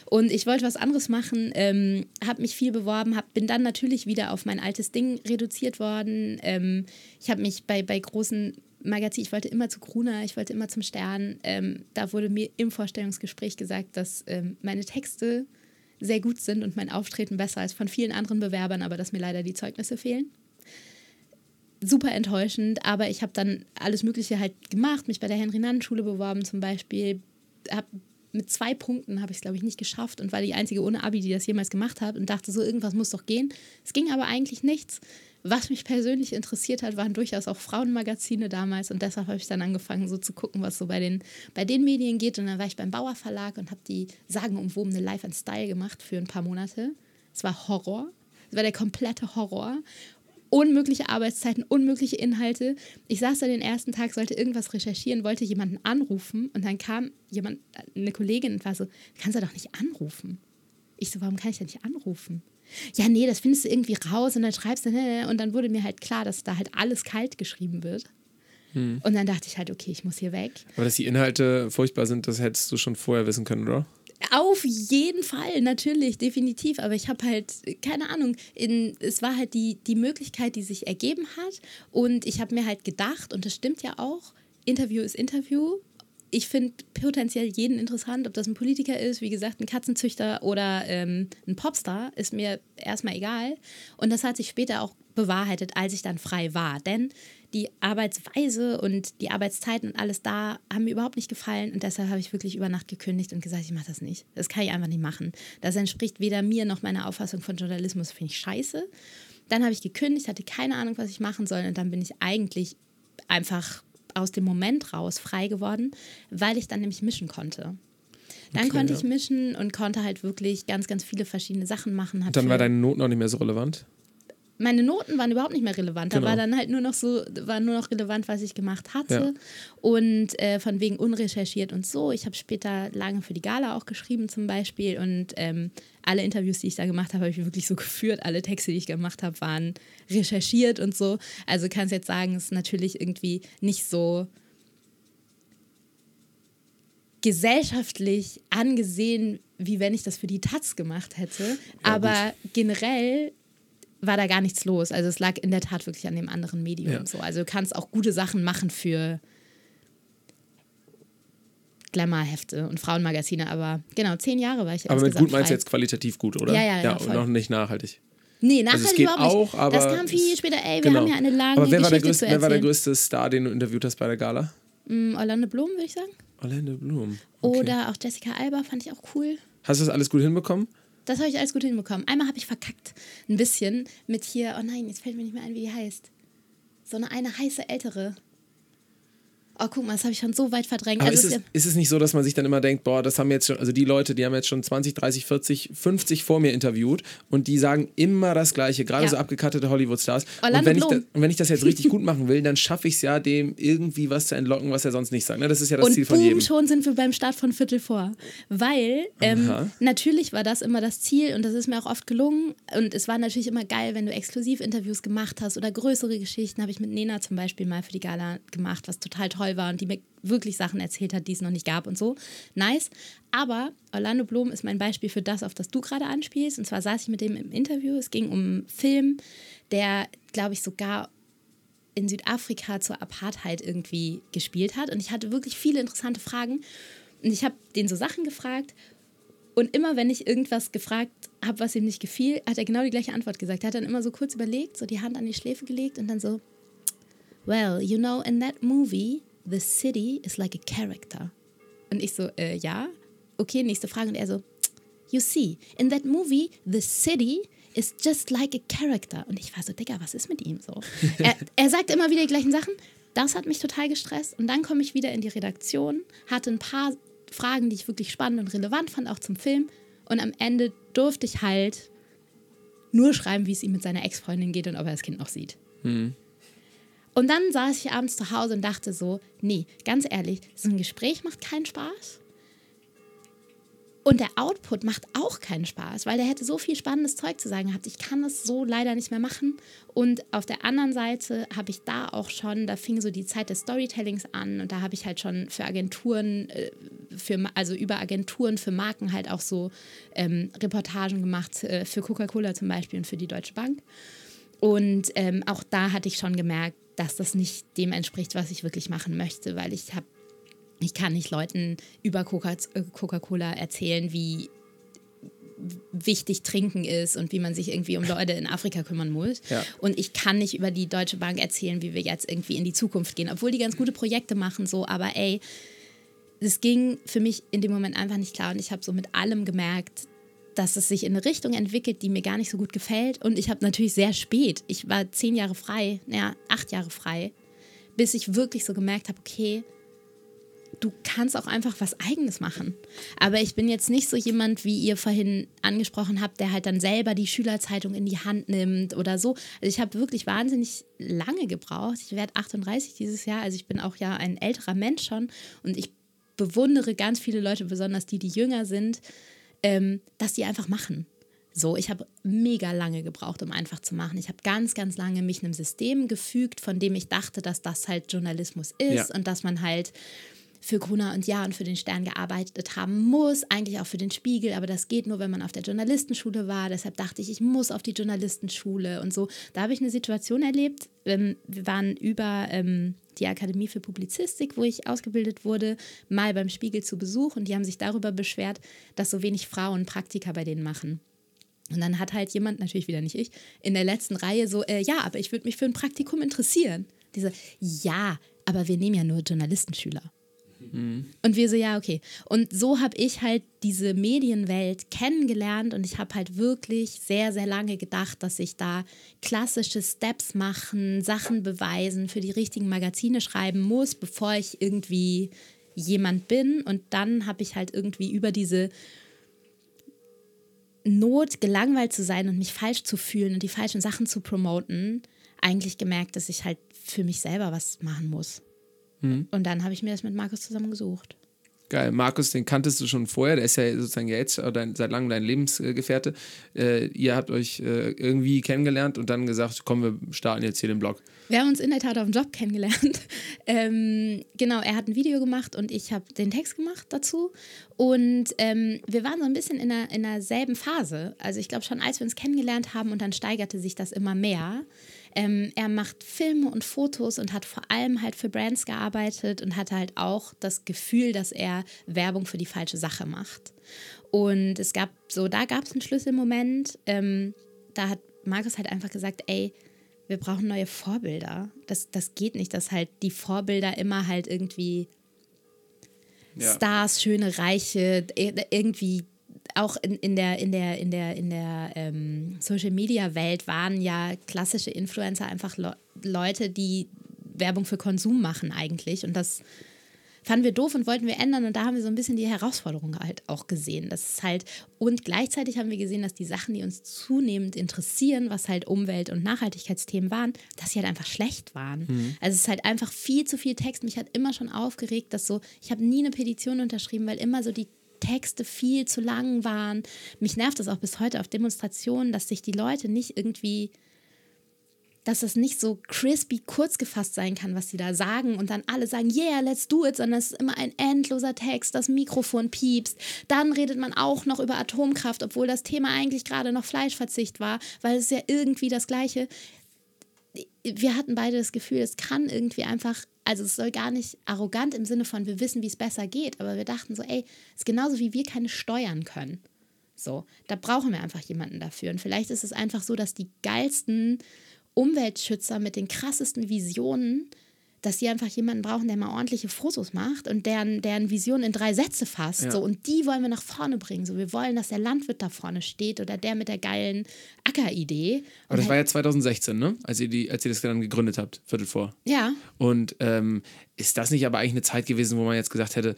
Und ich wollte was anderes machen, ähm, habe mich viel beworben, hab, bin dann natürlich wieder auf mein altes Ding reduziert worden. Ähm, ich habe mich bei, bei großen Magazinen, ich wollte immer zu Gruner, ich wollte immer zum Stern. Ähm, da wurde mir im Vorstellungsgespräch gesagt, dass ähm, meine Texte sehr gut sind und mein Auftreten besser als von vielen anderen Bewerbern, aber dass mir leider die Zeugnisse fehlen. Super enttäuschend, aber ich habe dann alles Mögliche halt gemacht, mich bei der Henry-Nannen-Schule beworben zum Beispiel, habe mit zwei Punkten habe ich es, glaube ich, nicht geschafft und war die einzige ohne Abi, die das jemals gemacht hat und dachte so, irgendwas muss doch gehen. Es ging aber eigentlich nichts. Was mich persönlich interessiert hat, waren durchaus auch Frauenmagazine damals und deshalb habe ich dann angefangen, so zu gucken, was so bei den, bei den Medien geht. Und dann war ich beim Bauer Verlag und habe die sagenumwobene Life and Style gemacht für ein paar Monate. Es war Horror. Es war der komplette Horror. Unmögliche Arbeitszeiten, unmögliche Inhalte. Ich saß da den ersten Tag, sollte irgendwas recherchieren, wollte jemanden anrufen und dann kam jemand, eine Kollegin und war so, kannst du doch nicht anrufen Ich so, warum kann ich denn nicht anrufen? Ja, nee, das findest du irgendwie raus und dann schreibst du, ne, und dann wurde mir halt klar, dass da halt alles kalt geschrieben wird. Und dann dachte ich halt, okay, ich muss hier weg. Aber dass die Inhalte furchtbar sind, das hättest du schon vorher wissen können, oder? Auf jeden Fall, natürlich, definitiv. Aber ich habe halt, keine Ahnung, in, es war halt die, die Möglichkeit, die sich ergeben hat. Und ich habe mir halt gedacht, und das stimmt ja auch, Interview ist Interview. Ich finde potenziell jeden interessant, ob das ein Politiker ist, wie gesagt, ein Katzenzüchter oder ähm, ein Popstar, ist mir erstmal egal. Und das hat sich später auch bewahrheitet, als ich dann frei war. Denn die Arbeitsweise und die Arbeitszeiten und alles da haben mir überhaupt nicht gefallen und deshalb habe ich wirklich über Nacht gekündigt und gesagt, ich mache das nicht. Das kann ich einfach nicht machen. Das entspricht weder mir noch meiner Auffassung von Journalismus, finde ich scheiße. Dann habe ich gekündigt, hatte keine Ahnung, was ich machen soll und dann bin ich eigentlich einfach aus dem Moment raus frei geworden, weil ich dann nämlich mischen konnte. Dann Okay, konnte ja. ich mischen und konnte halt wirklich ganz, ganz viele verschiedene Sachen machen. Dann war deine Noten auch nicht mehr so relevant. Meine Noten waren überhaupt nicht mehr relevant. Da Genau. war dann halt nur noch so, war nur noch relevant, was ich gemacht hatte. Ja. Und äh, von wegen unrecherchiert und so. Ich habe später lange für die Gala auch geschrieben zum Beispiel. Und ähm, alle Interviews, die ich da gemacht habe, habe ich wirklich so geführt. Alle Texte, die ich gemacht habe, waren recherchiert und so. Also kannst jetzt sagen, es ist natürlich irgendwie nicht so gesellschaftlich angesehen, wie wenn ich das für die Taz gemacht hätte. Aber generell war da gar nichts los. Also es lag in der Tat wirklich an dem anderen Medium. Ja. So. Also du kannst auch gute Sachen machen für Glamour-Hefte und Frauenmagazine. Aber genau, zehn Jahre war ich Aber mit gut meinst du jetzt qualitativ gut, oder? Ja, ja, ja, Ja, und voll. noch nicht nachhaltig. Nee, Also es nachhaltig geht überhaupt nicht. auch, aber das kam viel später. Ey, wir Genau. haben ja eine lange Aber wer war, größte, wer war der größte Star, den du interviewt hast bei der Gala? Mm, Orlando Bloom, würde ich sagen. Orlando Bloom. Okay. Oder auch Jessica Alba fand ich auch cool. Hast du das alles gut hinbekommen? Das habe ich alles gut hinbekommen. Einmal habe ich verkackt. Ein bisschen mit hier, oh nein, jetzt fällt mir nicht mehr ein, wie die heißt. So eine, eine heiße ältere. Oh, guck mal, das habe ich schon so weit verdrängt. Aber Also ist es ist es nicht so, dass man sich dann immer denkt, boah, das haben jetzt schon, also die Leute, die haben jetzt schon 20, 30, 40, 50 vor mir interviewt und die sagen immer das Gleiche, gerade Ja. so abgekattete Hollywood-Stars. Und wenn, ich da, und wenn ich das jetzt richtig (laughs) gut machen will, dann schaffe ich es ja, dem irgendwie was zu entlocken, was er sonst nicht sagt. Ne? Das ist ja das und Ziel von boom, jedem. schon sind wir beim Start von Viertel vor. Weil ähm, natürlich war das immer das Ziel und das ist mir auch oft gelungen. Und es war natürlich immer geil, wenn du Exklusivinterviews gemacht hast oder größere Geschichten. Habe ich mit Nena zum Beispiel mal für die Gala gemacht, was total toll war und die mir wirklich Sachen erzählt hat, die es noch nicht gab und so. Nice. Aber Orlando Bloom ist mein Beispiel für das, auf das du gerade anspielst. Und zwar saß ich mit dem im Interview. Es ging um einen Film, der, glaube ich, sogar in Südafrika zur Apartheid irgendwie gespielt hat. Und ich hatte wirklich viele interessante Fragen. Und ich habe den so Sachen gefragt. Und immer, wenn ich irgendwas gefragt habe, was ihm nicht gefiel, hat er genau die gleiche Antwort gesagt. Er hat dann immer so kurz überlegt, so die Hand an die Schläfe gelegt und dann so, Well, you know, in that movie, the city is like a character. Und ich so, äh, ja. Okay, nächste Frage. Und er so, You see, in that movie, the city is just like a character. Und ich war so, Digga, was ist mit ihm so? (laughs) er, er sagt immer wieder die gleichen Sachen. Das hat mich total gestresst. Und dann komme ich wieder in die Redaktion, hatte ein paar Fragen, die ich wirklich spannend und relevant fand, auch zum Film. Und am Ende durfte ich halt nur schreiben, wie es ihm mit seiner Ex-Freundin geht und ob er das Kind noch sieht. Und dann saß ich abends zu Hause und dachte so, nee, ganz ehrlich, so ein Gespräch macht keinen Spaß. Und der Output macht auch keinen Spaß, weil der hätte so viel spannendes Zeug zu sagen gehabt. Ich kann das so leider nicht mehr machen. Und auf der anderen Seite habe ich da auch schon, da fing so die Zeit des Storytellings an und da habe ich halt schon für Agenturen, äh, für, also über Agenturen für Marken halt auch so ähm, Reportagen gemacht, äh, für Coca-Cola zum Beispiel und für die Deutsche Bank. Und ähm, auch da hatte ich schon gemerkt, dass das nicht dem entspricht, was ich wirklich machen möchte, weil ich habe, ich kann nicht Leuten über äh, Coca-Cola erzählen, wie wichtig Trinken ist und wie man sich irgendwie um Leute in Afrika kümmern muss. Ja. Und ich kann nicht über die Deutsche Bank erzählen, wie wir jetzt irgendwie in die Zukunft gehen, obwohl die ganz gute Projekte machen, so, aber ey, es ging für mich in dem Moment einfach nicht klar und ich habe so mit allem gemerkt, dass es sich in eine Richtung entwickelt, die mir gar nicht so gut gefällt. Und ich habe natürlich sehr spät, ich war zehn Jahre frei, naja, acht Jahre frei, bis ich wirklich so gemerkt habe, okay, du kannst auch einfach was Eigenes machen. Aber ich bin jetzt nicht so jemand, wie ihr vorhin angesprochen habt, der halt dann selber die Schülerzeitung in die Hand nimmt oder so. Also ich habe wirklich wahnsinnig lange gebraucht. Ich werde 38 dieses Jahr, also ich bin auch ja ein älterer Mensch schon und ich bewundere ganz viele Leute, besonders die, die jünger sind, ähm, dass die einfach machen. So, ich habe mega lange gebraucht, um einfach zu machen. Ich habe ganz, ganz lange mich einem System gefügt, von dem ich dachte, dass das halt Journalismus ist Ja. und dass man halt für Gruner und Ja und für den Stern gearbeitet haben muss, eigentlich auch für den Spiegel, aber das geht nur, wenn man auf der Journalistenschule war. Deshalb dachte ich, ich muss auf die Journalistenschule und so. Da habe ich eine Situation erlebt. Ähm, wir waren über ähm, die Akademie für Publizistik, wo ich ausgebildet wurde, mal beim Spiegel zu Besuch und die haben sich darüber beschwert, dass so wenig Frauen Praktika bei denen machen. Und dann hat halt jemand, natürlich wieder nicht ich, in der letzten Reihe so, äh, ja, aber ich würde mich für ein Praktikum interessieren. Diese, ja, aber wir nehmen ja nur Journalistenschüler. Und wir so, ja, okay. Und so habe ich halt diese Medienwelt kennengelernt und ich habe halt wirklich sehr, sehr lange gedacht, dass ich da klassische Steps machen, Sachen beweisen, für die richtigen Magazine schreiben muss, bevor ich irgendwie jemand bin. Und dann habe ich halt irgendwie über diese Not, gelangweilt zu sein und mich falsch zu fühlen und die falschen Sachen zu promoten, eigentlich gemerkt, dass ich halt für mich selber was machen muss. Und dann habe ich mir das mit Markus zusammen gesucht. Geil. Markus, den kanntest du schon vorher, der ist ja sozusagen jetzt dein, seit langem dein Lebensgefährte. Äh, ihr habt euch äh, irgendwie kennengelernt und dann gesagt, komm, wir starten jetzt hier den Blog. Wir haben uns in der Tat auf dem Job kennengelernt. (laughs) ähm, genau, er hat ein Video gemacht und ich habe den Text gemacht dazu. Und ähm, wir waren so ein bisschen in, der, in derselben Phase. Also ich glaube schon, als wir uns kennengelernt haben und dann steigerte sich das immer mehr. Ähm, er macht Filme und Fotos und hat vor allem halt für Brands gearbeitet und hatte halt auch das Gefühl, dass er Werbung für die falsche Sache macht. Und es gab so, da gab es einen Schlüsselmoment. Ähm, da hat Markus halt einfach gesagt, ey, wir brauchen neue Vorbilder. Das, das geht nicht, dass halt die Vorbilder immer halt irgendwie Ja. Stars, schöne Reiche, ir- irgendwie auch in, in der, in der, in der, in der ähm, Social Media Welt waren ja klassische Influencer einfach Le Leute, die Werbung für Konsum machen eigentlich. Und das fanden wir doof und wollten wir ändern. Und da haben wir so ein bisschen die Herausforderung halt auch gesehen. Das ist halt, und gleichzeitig haben wir gesehen, dass die Sachen, die uns zunehmend interessieren, was halt Umwelt- und Nachhaltigkeitsthemen waren, dass sie halt einfach schlecht waren. Also es ist halt einfach viel zu viel Text. Mich hat immer schon aufgeregt, dass so, ich habe nie eine Petition unterschrieben, weil immer so die Texte viel zu lang waren. Mich nervt das auch bis heute auf Demonstrationen, dass sich die Leute nicht irgendwie dass es nicht so crispy kurz gefasst sein kann, was sie da sagen und dann alle sagen, yeah, let's do it, sondern es ist immer ein endloser Text, das Mikrofon piepst. Dann redet man auch noch über Atomkraft, obwohl das Thema eigentlich gerade noch Fleischverzicht war, weil es ja irgendwie das Gleiche. Wir hatten beide das Gefühl, es kann irgendwie einfach, also es soll gar nicht arrogant im Sinne von, wir wissen, wie es besser geht, aber wir dachten so, ey, es ist genauso wie wir keine steuern können. So, da brauchen wir einfach jemanden dafür. Und vielleicht ist es einfach so, dass die geilsten Umweltschützer mit den krassesten Visionen, dass sie einfach jemanden brauchen, der mal ordentliche Fotos macht und deren, deren Vision in drei Sätze fasst. Ja. So, und die wollen wir nach vorne bringen. So, wir wollen, dass der Landwirt da vorne steht oder der mit der geilen Ackeridee. Aber das Und war halt, ja 2016, ne? Als ihr, die, als ihr das dann gegründet habt, Viertel vor. ja, Und ähm, ist das nicht aber eigentlich eine Zeit gewesen, wo man jetzt gesagt hätte,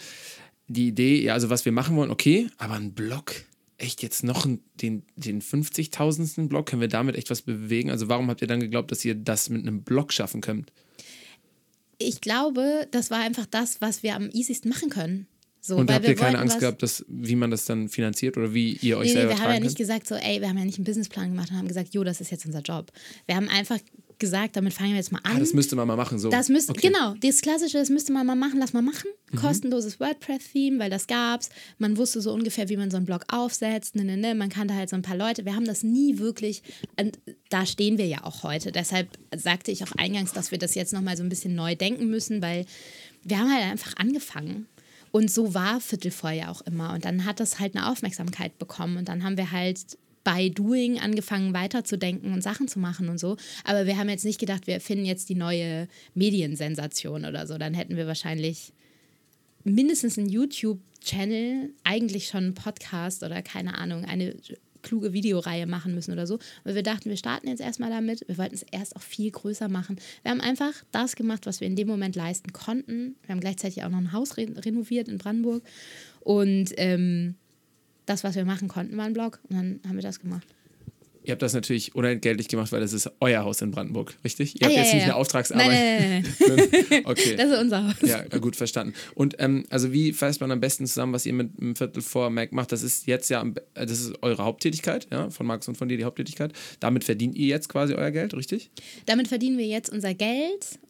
die Idee, ja, also was wir machen wollen, okay, aber ein Blog, echt jetzt noch den, den 50.000. Blog, können wir damit echt was bewegen? Also warum habt ihr dann geglaubt, dass ihr das mit einem Blog schaffen könnt? Ich glaube, das war einfach das, was wir am easiesten machen können. So, Und habt wir ihr keine Angst gehabt, dass, wie man das dann finanziert oder wie ihr euch Nee, nee, selber wir haben ja nicht könnt? gesagt, so, ey, wir haben ja nicht einen Businessplan gemacht und haben gesagt, jo, das ist jetzt unser Job. Wir haben einfach gesagt, damit fangen wir jetzt mal an. Ah, das müsste man mal machen, so. Das müsste, Okay. Mhm. genau, das Klassische, das müsste man mal machen, lass mal machen. Kostenloses WordPress-Theme, weil das gab's. Man wusste so ungefähr, wie man so einen Blog aufsetzt. Ne, ne, ne. Man kannte halt so ein paar Leute. Wir haben das nie wirklich, und da stehen wir ja auch heute. Deshalb sagte ich auch eingangs, dass wir das jetzt nochmal so ein bisschen neu denken müssen, weil wir haben halt einfach angefangen. Und so war Viertel vor ja auch immer. Und dann hat das halt eine Aufmerksamkeit bekommen. Und dann haben wir halt bei Doing angefangen weiterzudenken und Sachen zu machen und so. Aber wir haben jetzt nicht gedacht, wir finden jetzt die neue Mediensensation oder so. Dann hätten wir wahrscheinlich mindestens einen YouTube-Channel, eigentlich schon einen Podcast oder keine Ahnung, eine kluge Videoreihe machen müssen oder so. Aber wir dachten, wir starten jetzt erstmal damit. Wir wollten es erst auch viel größer machen. Wir haben einfach das gemacht, was wir in dem Moment leisten konnten. Wir haben gleichzeitig auch noch ein Haus re renoviert in Brandenburg. Und ähm, das, was wir machen konnten, war ein Blog. Und dann haben wir das gemacht. Ihr habt das natürlich unentgeltlich gemacht, weil das ist euer Haus in Brandenburg, richtig? Ihr Ah, habt ja, jetzt ja, nicht ja. eine Auftragsarbeit. Nein, nein, nein, (laughs) okay. Das ist unser Haus. Ja, gut, verstanden. Und ähm, also wie fasst man am besten zusammen, was ihr mit einem Viertel vor Mac macht? Das ist jetzt ja, äh, das ist eure Haupttätigkeit, ja, von Max und von dir die Haupttätigkeit. Damit verdient ihr jetzt quasi euer Geld, richtig? Damit verdienen wir jetzt unser Geld,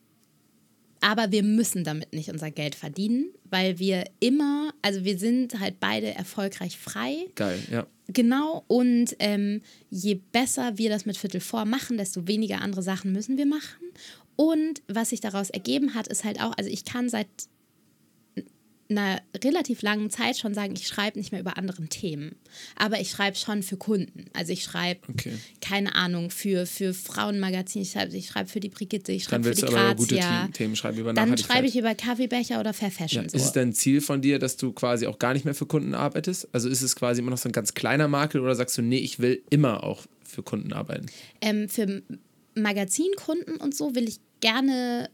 aber wir müssen damit nicht unser Geld verdienen, weil wir immer, also wir sind halt beide erfolgreich frei. Geil, ja. Genau, und ähm, je besser wir das mit Viertel vor machen, desto weniger andere Sachen müssen wir machen. Und was sich daraus ergeben hat, ist halt auch, also ich kann seit einer relativ langen Zeit schon sagen, ich schreibe nicht mehr über anderen Themen. Aber ich schreibe schon für Kunden. Also ich schreibe, Okay. keine Ahnung, für, für Frauenmagazine, ich schreibe ich schreib für die Brigitte, ich schreibe für willst die du aber gute Grazia. The Themen schreiben über Dann schreibe ich über Kaffeebecher oder Fair Fashion. ja. so. Ist es denn ein Ziel von dir, dass du quasi auch gar nicht mehr für Kunden arbeitest? Also ist es quasi immer noch so ein ganz kleiner Makel oder sagst du, nee, ich will immer auch für Kunden arbeiten? Ähm, für Magazinkunden und so will ich gerne,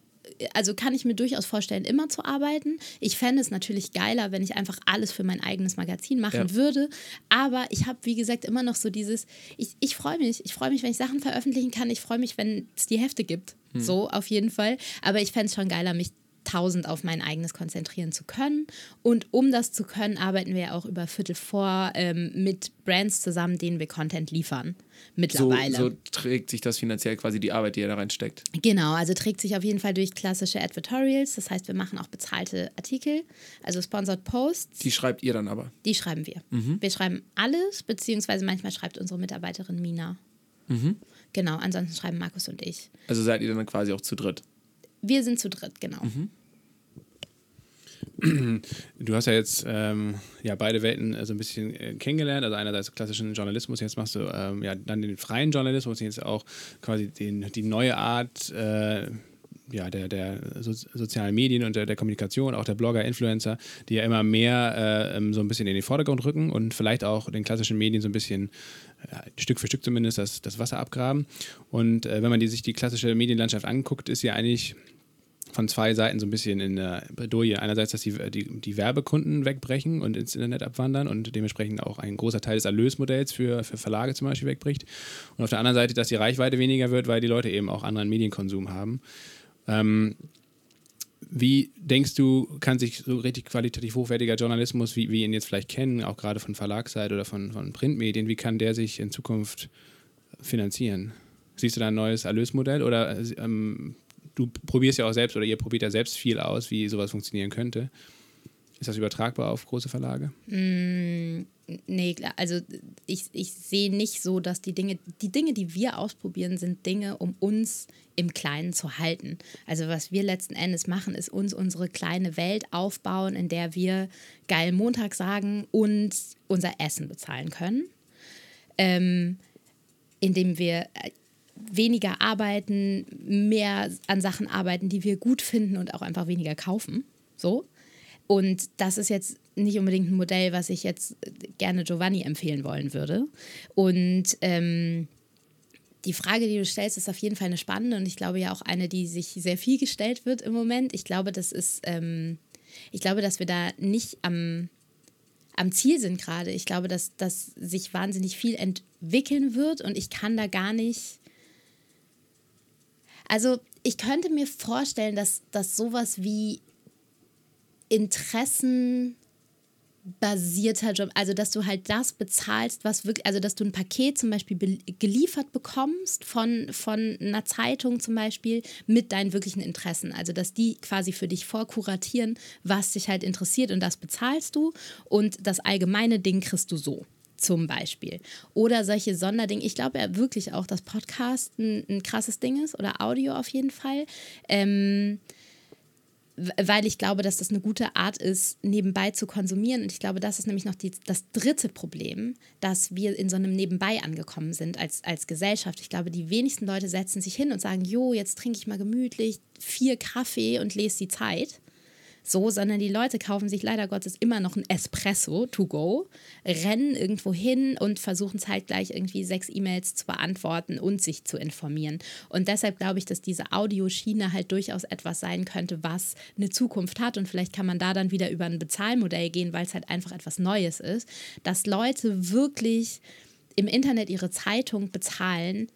also kann ich mir durchaus vorstellen, immer zu arbeiten. Ich fände es natürlich geiler, wenn ich einfach alles für mein eigenes Magazin machen Ja. würde. Aber ich habe, wie gesagt, immer noch so dieses, ich, ich freue mich. Ich freue mich, wenn ich Sachen veröffentlichen kann. Ich freue mich, wenn es die Hefte gibt. So, auf jeden Fall. Aber ich fände es schon geiler, mich tausend auf mein eigenes konzentrieren zu können. Und um das zu können, arbeiten wir ja auch über Viertel vor ähm, mit Brands zusammen, denen wir Content liefern. So, Mittlerweile. so trägt sich das finanziell quasi die Arbeit, die ihr da reinsteckt. Genau, also trägt sich auf jeden Fall durch klassische Advertorials. Das heißt, wir machen auch bezahlte Artikel, also Sponsored Posts. Die schreibt ihr dann aber. Die schreiben wir. Mhm. Wir schreiben alles, beziehungsweise manchmal schreibt unsere Mitarbeiterin Mina. Mhm. Genau, ansonsten schreiben Markus und ich. Also seid ihr dann quasi auch zu dritt. Wir sind zu dritt, genau. Mhm. Du hast ja jetzt ähm, ja, beide Welten äh, so ein bisschen äh, kennengelernt. Also einerseits klassischen Journalismus, jetzt machst du ähm, ja dann den freien Journalismus, jetzt auch quasi den, die neue Art äh, ja, der, der so sozialen Medien und der, der Kommunikation, auch der Blogger, Influencer, die ja immer mehr äh, ähm, so ein bisschen in den Vordergrund rücken und vielleicht auch den klassischen Medien so ein bisschen ja, Stück für Stück zumindest das, das Wasser abgraben. Und äh, wenn man die, sich die klassische Medienlandschaft anguckt, ist ja eigentlich von zwei Seiten so ein bisschen in der Bredouille. Einerseits, dass die, die, die Werbekunden wegbrechen und ins Internet abwandern und dementsprechend auch ein großer Teil des Erlösmodells für, für Verlage zum Beispiel wegbricht. Und auf der anderen Seite, dass die Reichweite weniger wird, weil die Leute eben auch anderen Medienkonsum haben. Ähm, wie denkst du, kann sich so richtig qualitativ hochwertiger Journalismus, wie wir ihn jetzt vielleicht kennen, auch gerade von Verlagsseite oder von, von Printmedien, wie kann der sich in Zukunft finanzieren? Siehst du da ein neues Erlösmodell oder ähm, du probierst ja auch selbst oder ihr probiert ja selbst viel aus, wie sowas funktionieren könnte. Ist das übertragbar auf große Verlage? Mm, nee. Also ich, ich sehe nicht so, dass die Dinge, die Dinge, die wir ausprobieren, sind Dinge, um uns im Kleinen zu halten. Also was wir letzten Endes machen, ist uns unsere kleine Welt aufbauen, in der wir geil Montag sagen und unser Essen bezahlen können. Ähm, indem wir äh, weniger arbeiten, mehr an Sachen arbeiten, die wir gut finden und auch einfach weniger kaufen. So. Und das ist jetzt nicht unbedingt ein Modell, was ich jetzt gerne Giovanni empfehlen wollen würde. Und ähm, die Frage, die du stellst, ist auf jeden Fall eine spannende und ich glaube ja auch eine, die sich sehr viel gestellt wird im Moment. Ich glaube, das ist, ähm, ich glaube, dass wir da nicht am, am Ziel sind gerade. Ich glaube, dass, dass sich wahnsinnig viel entwickeln wird und ich kann da gar nicht. Also, ich könnte mir vorstellen, dass, dass sowas wie Interessen basierter Job, also dass du halt das bezahlst, was wirklich, also dass du ein Paket zum Beispiel be- geliefert bekommst von, von einer Zeitung zum Beispiel mit deinen wirklichen Interessen. Also dass die quasi für dich vorkuratieren, was dich halt interessiert und das bezahlst du und das allgemeine Ding kriegst du so. Zum Beispiel. Oder solche Sonderdinge. Ich glaube ja wirklich auch, dass Podcast ein, ein krasses Ding ist oder Audio auf jeden Fall. Ähm, weil ich glaube, dass das eine gute Art ist, nebenbei zu konsumieren. Und ich glaube, das ist nämlich noch die, das dritte Problem, dass wir in so einem Nebenbei angekommen sind als, als Gesellschaft. Ich glaube, die wenigsten Leute setzen sich hin und sagen, jo, jetzt trinke ich mal gemütlich vier Kaffee und lese die Zeit. So, sondern die Leute kaufen sich leider Gottes immer noch ein Espresso to go, rennen irgendwo hin und versuchen zeitgleich irgendwie sechs E-Mails zu beantworten und sich zu informieren. Und deshalb glaube ich, dass diese Audioschiene halt durchaus etwas sein könnte, was eine Zukunft hat. Und vielleicht kann man da dann wieder über ein Bezahlmodell gehen, weil es halt einfach etwas Neues ist, dass Leute wirklich im Internet ihre Zeitung bezahlen,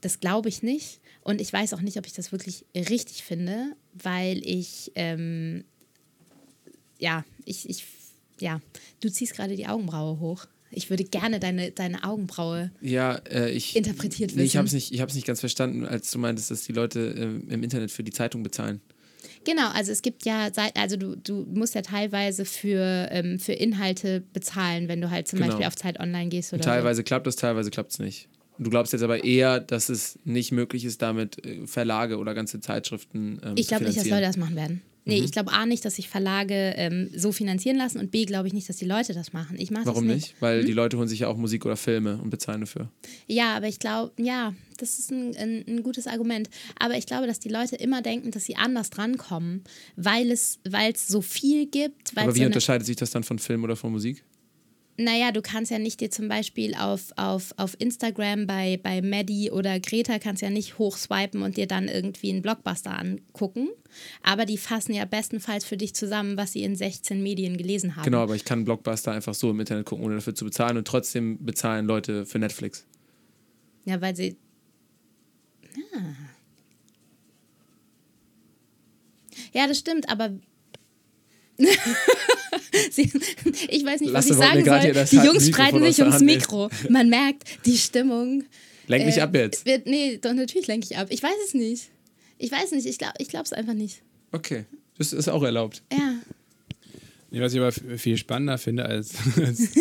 das glaube ich nicht. Und ich weiß auch nicht, ob ich das wirklich richtig finde, weil ich, ähm, ja, ich, ich, ja, du ziehst gerade die Augenbraue hoch. Ich würde gerne deine, deine Augenbraue ja, äh, ich, interpretiert wissen. Nee, ich habe es nicht, nicht ganz verstanden, als du meintest, dass die Leute äh, im Internet für die Zeitung bezahlen. Genau, also es gibt ja, also du, du musst ja teilweise für, ähm, für Inhalte bezahlen, wenn du halt zum genau. Beispiel auf Zeit Online gehst oder Und Teilweise so. klappt das, teilweise klappt es nicht. Du glaubst jetzt aber eher, dass es nicht möglich ist, damit äh, Verlage oder ganze Zeitschriften ähm, Ich glaube nicht, dass Leute das machen werden. Nee, mhm. ich glaube A nicht, dass sich Verlage ähm, so finanzieren lassen und B glaube ich nicht, dass die Leute das machen. Ich Warum nicht. nicht? Weil hm? die Leute holen sich ja auch Musik oder Filme und bezahlen dafür. Ja, aber ich glaube, ja, das ist ein, ein, ein, gutes Argument. Aber ich glaube, dass die Leute immer denken, dass sie anders drankommen, weil es, weil es so viel gibt. aber wie so unterscheidet sich das dann von Film oder von Musik? Naja, du kannst ja nicht dir zum Beispiel auf, auf, auf Instagram bei, bei Maddie oder Greta kannst ja nicht hochswipen und dir dann irgendwie einen Blockbuster angucken. Aber die fassen ja bestenfalls für dich zusammen, was sie in 16 Medien gelesen haben. Genau, aber ich kann Blockbuster einfach so im Internet gucken, ohne dafür zu bezahlen und trotzdem bezahlen Leute für Netflix. Ja, weil sie. Ja. Ja, das stimmt, aber (laughs) Sie, ich weiß nicht, Lasse was ich sagen soll. Die Jungs streiten sich ums Mikro. Man merkt die Stimmung. Lenk mich äh, ab jetzt. Wird, nee, doch natürlich lenke ich ab. Ich weiß es nicht. Ich weiß nicht. Ich glaube es einfach nicht. Okay. Das ist auch erlaubt. Ja. Was ich aber viel spannender finde als, (laughs) als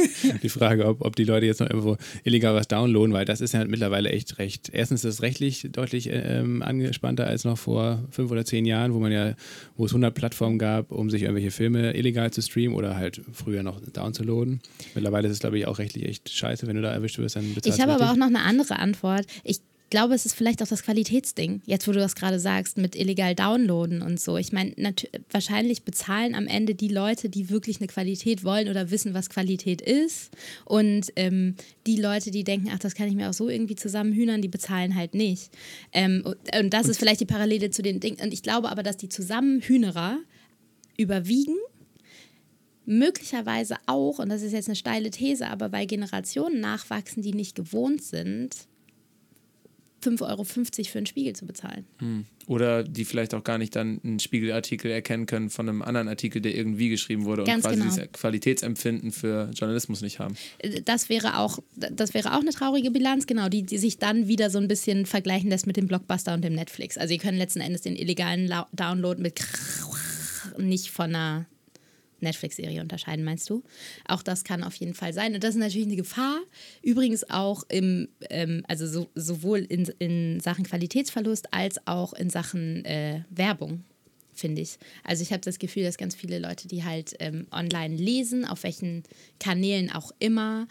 die Frage, ob, ob die Leute jetzt noch irgendwo illegal was downloaden, weil das ist ja mittlerweile echt recht. Erstens ist es rechtlich deutlich ähm, angespannter als noch vor fünf oder zehn Jahren, wo man ja, wo es 100 Plattformen gab, um sich irgendwelche Filme illegal zu streamen oder halt früher noch downzuladen. Mittlerweile ist es, glaube ich, auch rechtlich echt scheiße, wenn du da erwischt wirst, dann bezahlst Ich habe aber auch noch eine andere Antwort. Ich glaube, es ist vielleicht auch das Qualitätsding, jetzt wo du das gerade sagst, mit illegal downloaden und so. Ich meine, wahrscheinlich bezahlen am Ende die Leute, die wirklich eine Qualität wollen oder wissen, was Qualität ist. Und ähm, die Leute, die denken, ach, das kann ich mir auch so irgendwie zusammenhühnern, die bezahlen halt nicht. Ähm, und, und, das ist vielleicht die Parallele zu den Dingen. Und ich glaube aber, dass die Zusammenhühnerer überwiegen möglicherweise auch, und das ist jetzt eine steile These, aber weil Generationen nachwachsen, die nicht gewohnt sind, 5,50 Euro für einen Spiegel zu bezahlen. Hm. Oder die vielleicht auch gar nicht dann einen Spiegelartikel erkennen können von einem anderen Artikel, der irgendwie geschrieben wurde Ganz und quasi genau. dieses Qualitätsempfinden für Journalismus nicht haben. Äh, das wäre auch, das wäre auch eine traurige Bilanz, genau, die, die sich dann wieder so ein bisschen vergleichen lässt mit dem Blockbuster und dem Netflix. Also ihr könnt letzten Endes den illegalen Download mit nicht von einer Netflix-Serie unterscheiden, meinst du? Auch das kann auf jeden Fall sein. Und das ist natürlich eine Gefahr. Übrigens auch im, ähm, also so, sowohl in, in Sachen Qualitätsverlust als auch in Sachen äh, Werbung finde ich. Also ich habe das Gefühl, dass ganz viele Leute, die halt ähm, online lesen, auf welchen Kanälen auch immer,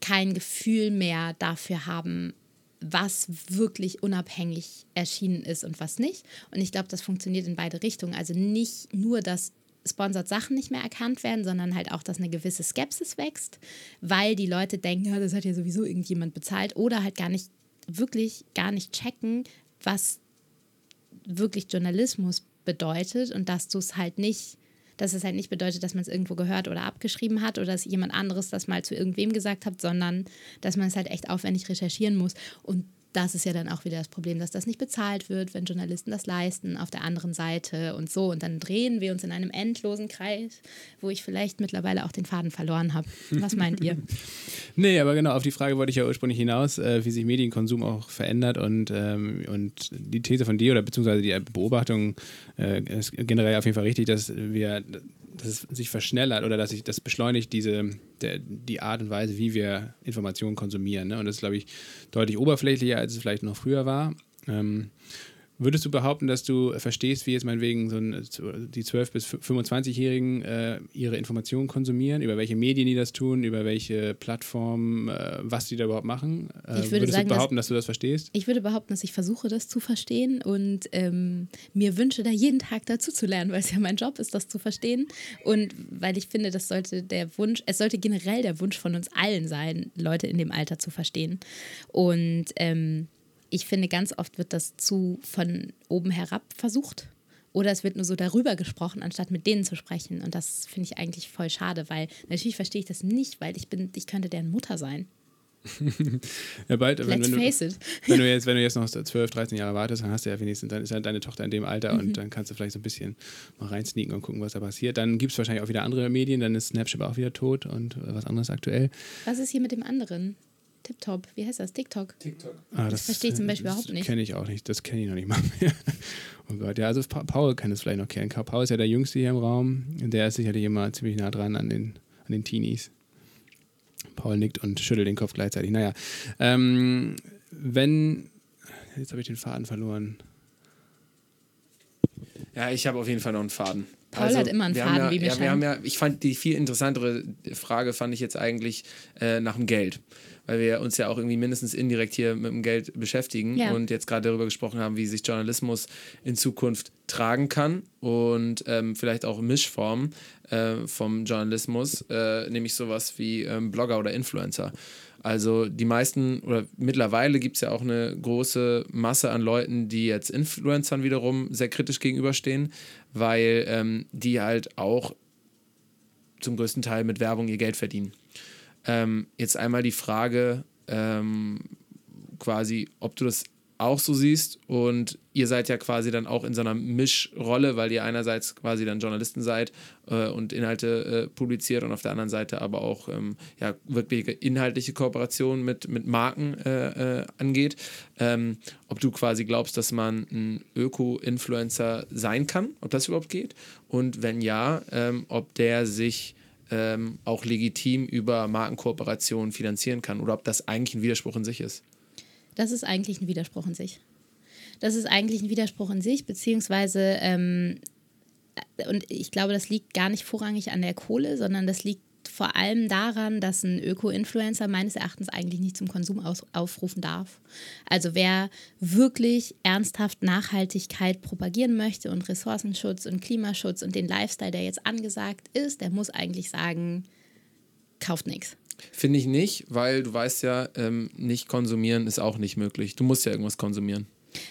kein Gefühl mehr dafür haben, was wirklich unabhängig erschienen ist und was nicht. Und ich glaube, das funktioniert in beide Richtungen. Also nicht nur das Sponsored Sachen nicht mehr erkannt werden, sondern halt auch, dass eine gewisse Skepsis wächst, weil die Leute denken, ja, das hat ja sowieso irgendjemand bezahlt oder halt gar nicht, wirklich gar nicht checken, was wirklich Journalismus bedeutet und dass du es halt nicht, dass es halt nicht bedeutet, dass man es irgendwo gehört oder abgeschrieben hat oder dass jemand anderes das mal zu irgendwem gesagt hat, sondern dass man es halt echt aufwendig recherchieren muss. Und das ist ja dann auch wieder das Problem, dass das nicht bezahlt wird, wenn Journalisten das leisten auf der anderen Seite und so. Und dann drehen wir uns in einem endlosen Kreis, wo ich vielleicht mittlerweile auch den Faden verloren habe. Was meint ihr? (laughs) nee, aber genau, auf die Frage wollte ich ja ursprünglich hinaus, äh, wie sich Medienkonsum auch verändert und, ähm, und die These von dir oder beziehungsweise die Beobachtung äh, ist generell auf jeden Fall richtig, dass wir dass es sich verschnellert oder dass sich das beschleunigt, diese, der, die Art und Weise, wie wir Informationen konsumieren. Ne? Und das ist, glaube ich, deutlich oberflächlicher, als es vielleicht noch früher war. Ähm, Würdest du behaupten, dass du verstehst, wie jetzt meinetwegen so ein, die 12- bis 25-Jährigen äh, ihre Informationen konsumieren, über welche Medien die das tun, über welche Plattformen, äh, was die da überhaupt machen? Äh, ich würde würdest sagen, du behaupten, dass, dass, du das verstehst? Ich würde behaupten, dass ich versuche, das zu verstehen und ähm, mir wünsche, da jeden Tag dazu zu lernen, weil es ja mein Job ist, das zu verstehen. Und weil ich finde, das sollte der Wunsch, es sollte generell der Wunsch von uns allen sein, Leute in dem Alter zu verstehen. Und ähm, ich finde, ganz oft wird das zu von oben herab versucht. Oder es wird nur so darüber gesprochen, anstatt mit denen zu sprechen. Und das finde ich eigentlich voll schade, weil natürlich verstehe ich das nicht, weil ich bin, ich könnte deren Mutter sein. (laughs) ja, bald, wenn, Let's wenn, du, face it. (laughs) wenn, du jetzt, wenn du jetzt noch (laughs) 12, 13 Jahre wartest, dann hast du ja wenigstens, dann ist ja deine Tochter in dem Alter Mhm. und dann kannst du vielleicht so ein bisschen mal reinsneaken und gucken, was da passiert. Dann gibt es wahrscheinlich auch wieder andere Medien, dann ist Snapchat auch wieder tot und was anderes aktuell. Was ist hier mit dem anderen? TipTop, wie heißt das? TikTok. TikTok. Ah, Das verstehe ich zum Beispiel das überhaupt nicht. kenne ich auch nicht, das kenne ich noch nicht mal mehr. (laughs) Oh Gott, ja, also Pa- Paul kann es vielleicht noch kennen. Paul ist ja der Jüngste hier im Raum. Der ist sicherlich immer ziemlich nah dran an den, an den Teenies. Paul nickt und schüttelt den Kopf gleichzeitig. Naja, ähm, wenn. Jetzt habe ich den Faden verloren. Ja, ich habe auf jeden Fall noch einen Faden. Paul hat immer einen wir Faden, haben ja, wie mir ja, wir haben ja, Ich fand die viel interessantere Frage, fand ich jetzt eigentlich äh, nach dem Geld. Weil wir uns ja auch irgendwie mindestens indirekt hier mit dem Geld beschäftigen Ja. und jetzt gerade darüber gesprochen haben, wie sich Journalismus in Zukunft tragen kann und ähm, vielleicht auch Mischformen äh, vom Journalismus, äh, nämlich sowas wie ähm, Blogger oder Influencer. Also die meisten oder mittlerweile gibt es ja auch eine große Masse an Leuten, die jetzt Influencern wiederum sehr kritisch gegenüberstehen, weil ähm, die halt auch zum größten Teil mit Werbung ihr Geld verdienen. Ähm, jetzt einmal die Frage, ähm, quasi, ob du das auch so siehst und ihr seid ja quasi dann auch in so einer Mischrolle, weil ihr einerseits quasi dann Journalisten seid äh, und Inhalte äh, publiziert und auf der anderen Seite aber auch ähm, ja, wirklich inhaltliche Kooperation mit, mit Marken äh, äh, angeht. Ähm, ob du quasi glaubst, dass man ein Öko-Influencer sein kann, ob das überhaupt geht und wenn ja, ähm, ob der sich ähm, auch legitim über Markenkooperation finanzieren kann oder ob das eigentlich ein Widerspruch in sich ist. Das ist eigentlich ein Widerspruch in sich. Das ist eigentlich ein Widerspruch in sich, beziehungsweise, ähm, und ich glaube, das liegt gar nicht vorrangig an der Kohle, sondern das liegt vor allem daran, dass ein Öko-Influencer meines Erachtens eigentlich nicht zum Konsum aufrufen darf. Also wer wirklich ernsthaft Nachhaltigkeit propagieren möchte und Ressourcenschutz und Klimaschutz und den Lifestyle, der jetzt angesagt ist, der muss eigentlich sagen, kauft nichts. Finde ich nicht, weil du weißt ja, ähm, nicht konsumieren ist auch nicht möglich. Du musst ja irgendwas konsumieren.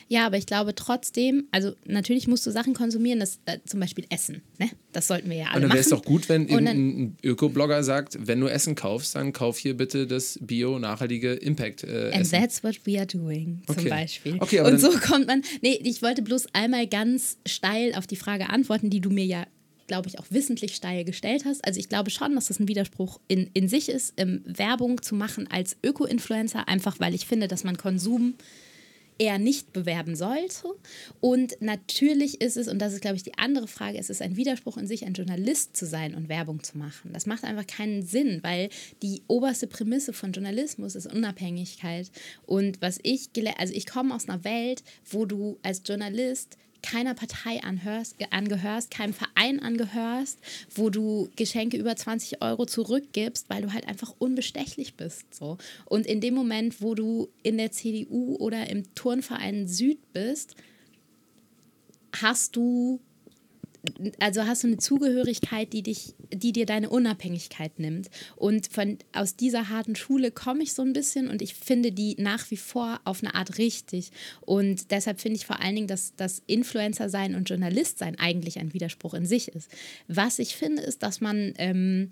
Ja, aber ich glaube trotzdem, also natürlich musst du Sachen konsumieren, das, äh, zum Beispiel Essen. Ne? Das sollten wir ja alle Und dann wäre es machen. doch gut, wenn irgendein ein Öko-Blogger sagt, wenn du Essen kaufst, dann kauf hier bitte das bio-nachhaltige Impact äh, And Essen. that's what we are doing, zum Okay. Beispiel. Okay, aber und so kommt man. Nee, ich wollte bloß einmal ganz steil auf die Frage antworten, die du mir ja, glaube ich, auch wissentlich steil gestellt hast. Also ich glaube schon, dass das ein Widerspruch in, in sich ist, ähm, Werbung zu machen als Öko-Influencer, einfach weil ich finde, dass man Konsum eher nicht bewerben sollte. Und natürlich ist es, und das ist, glaube ich, die andere Frage, es ist ein Widerspruch in sich, ein Journalist zu sein und Werbung zu machen. Das macht einfach keinen Sinn, weil die oberste Prämisse von Journalismus ist Unabhängigkeit. Und was ich, also ich komme aus einer Welt, wo du als Journalist keiner Partei anhörst, äh, angehörst, keinem Verein angehörst, wo du Geschenke über 20 Euro zurückgibst, weil du halt einfach unbestechlich bist. So. Und in dem Moment, wo du in der CDU oder im Turnverein Süd bist, hast du also hast du eine Zugehörigkeit, die dich, die dir deine Unabhängigkeit nimmt. Und von aus dieser harten Schule komme ich so ein bisschen und ich finde die nach wie vor auf eine Art richtig. Und deshalb finde ich vor allen Dingen, dass das Influencer sein und Journalist sein eigentlich ein Widerspruch in sich ist. Was ich finde, ist, dass man ähm,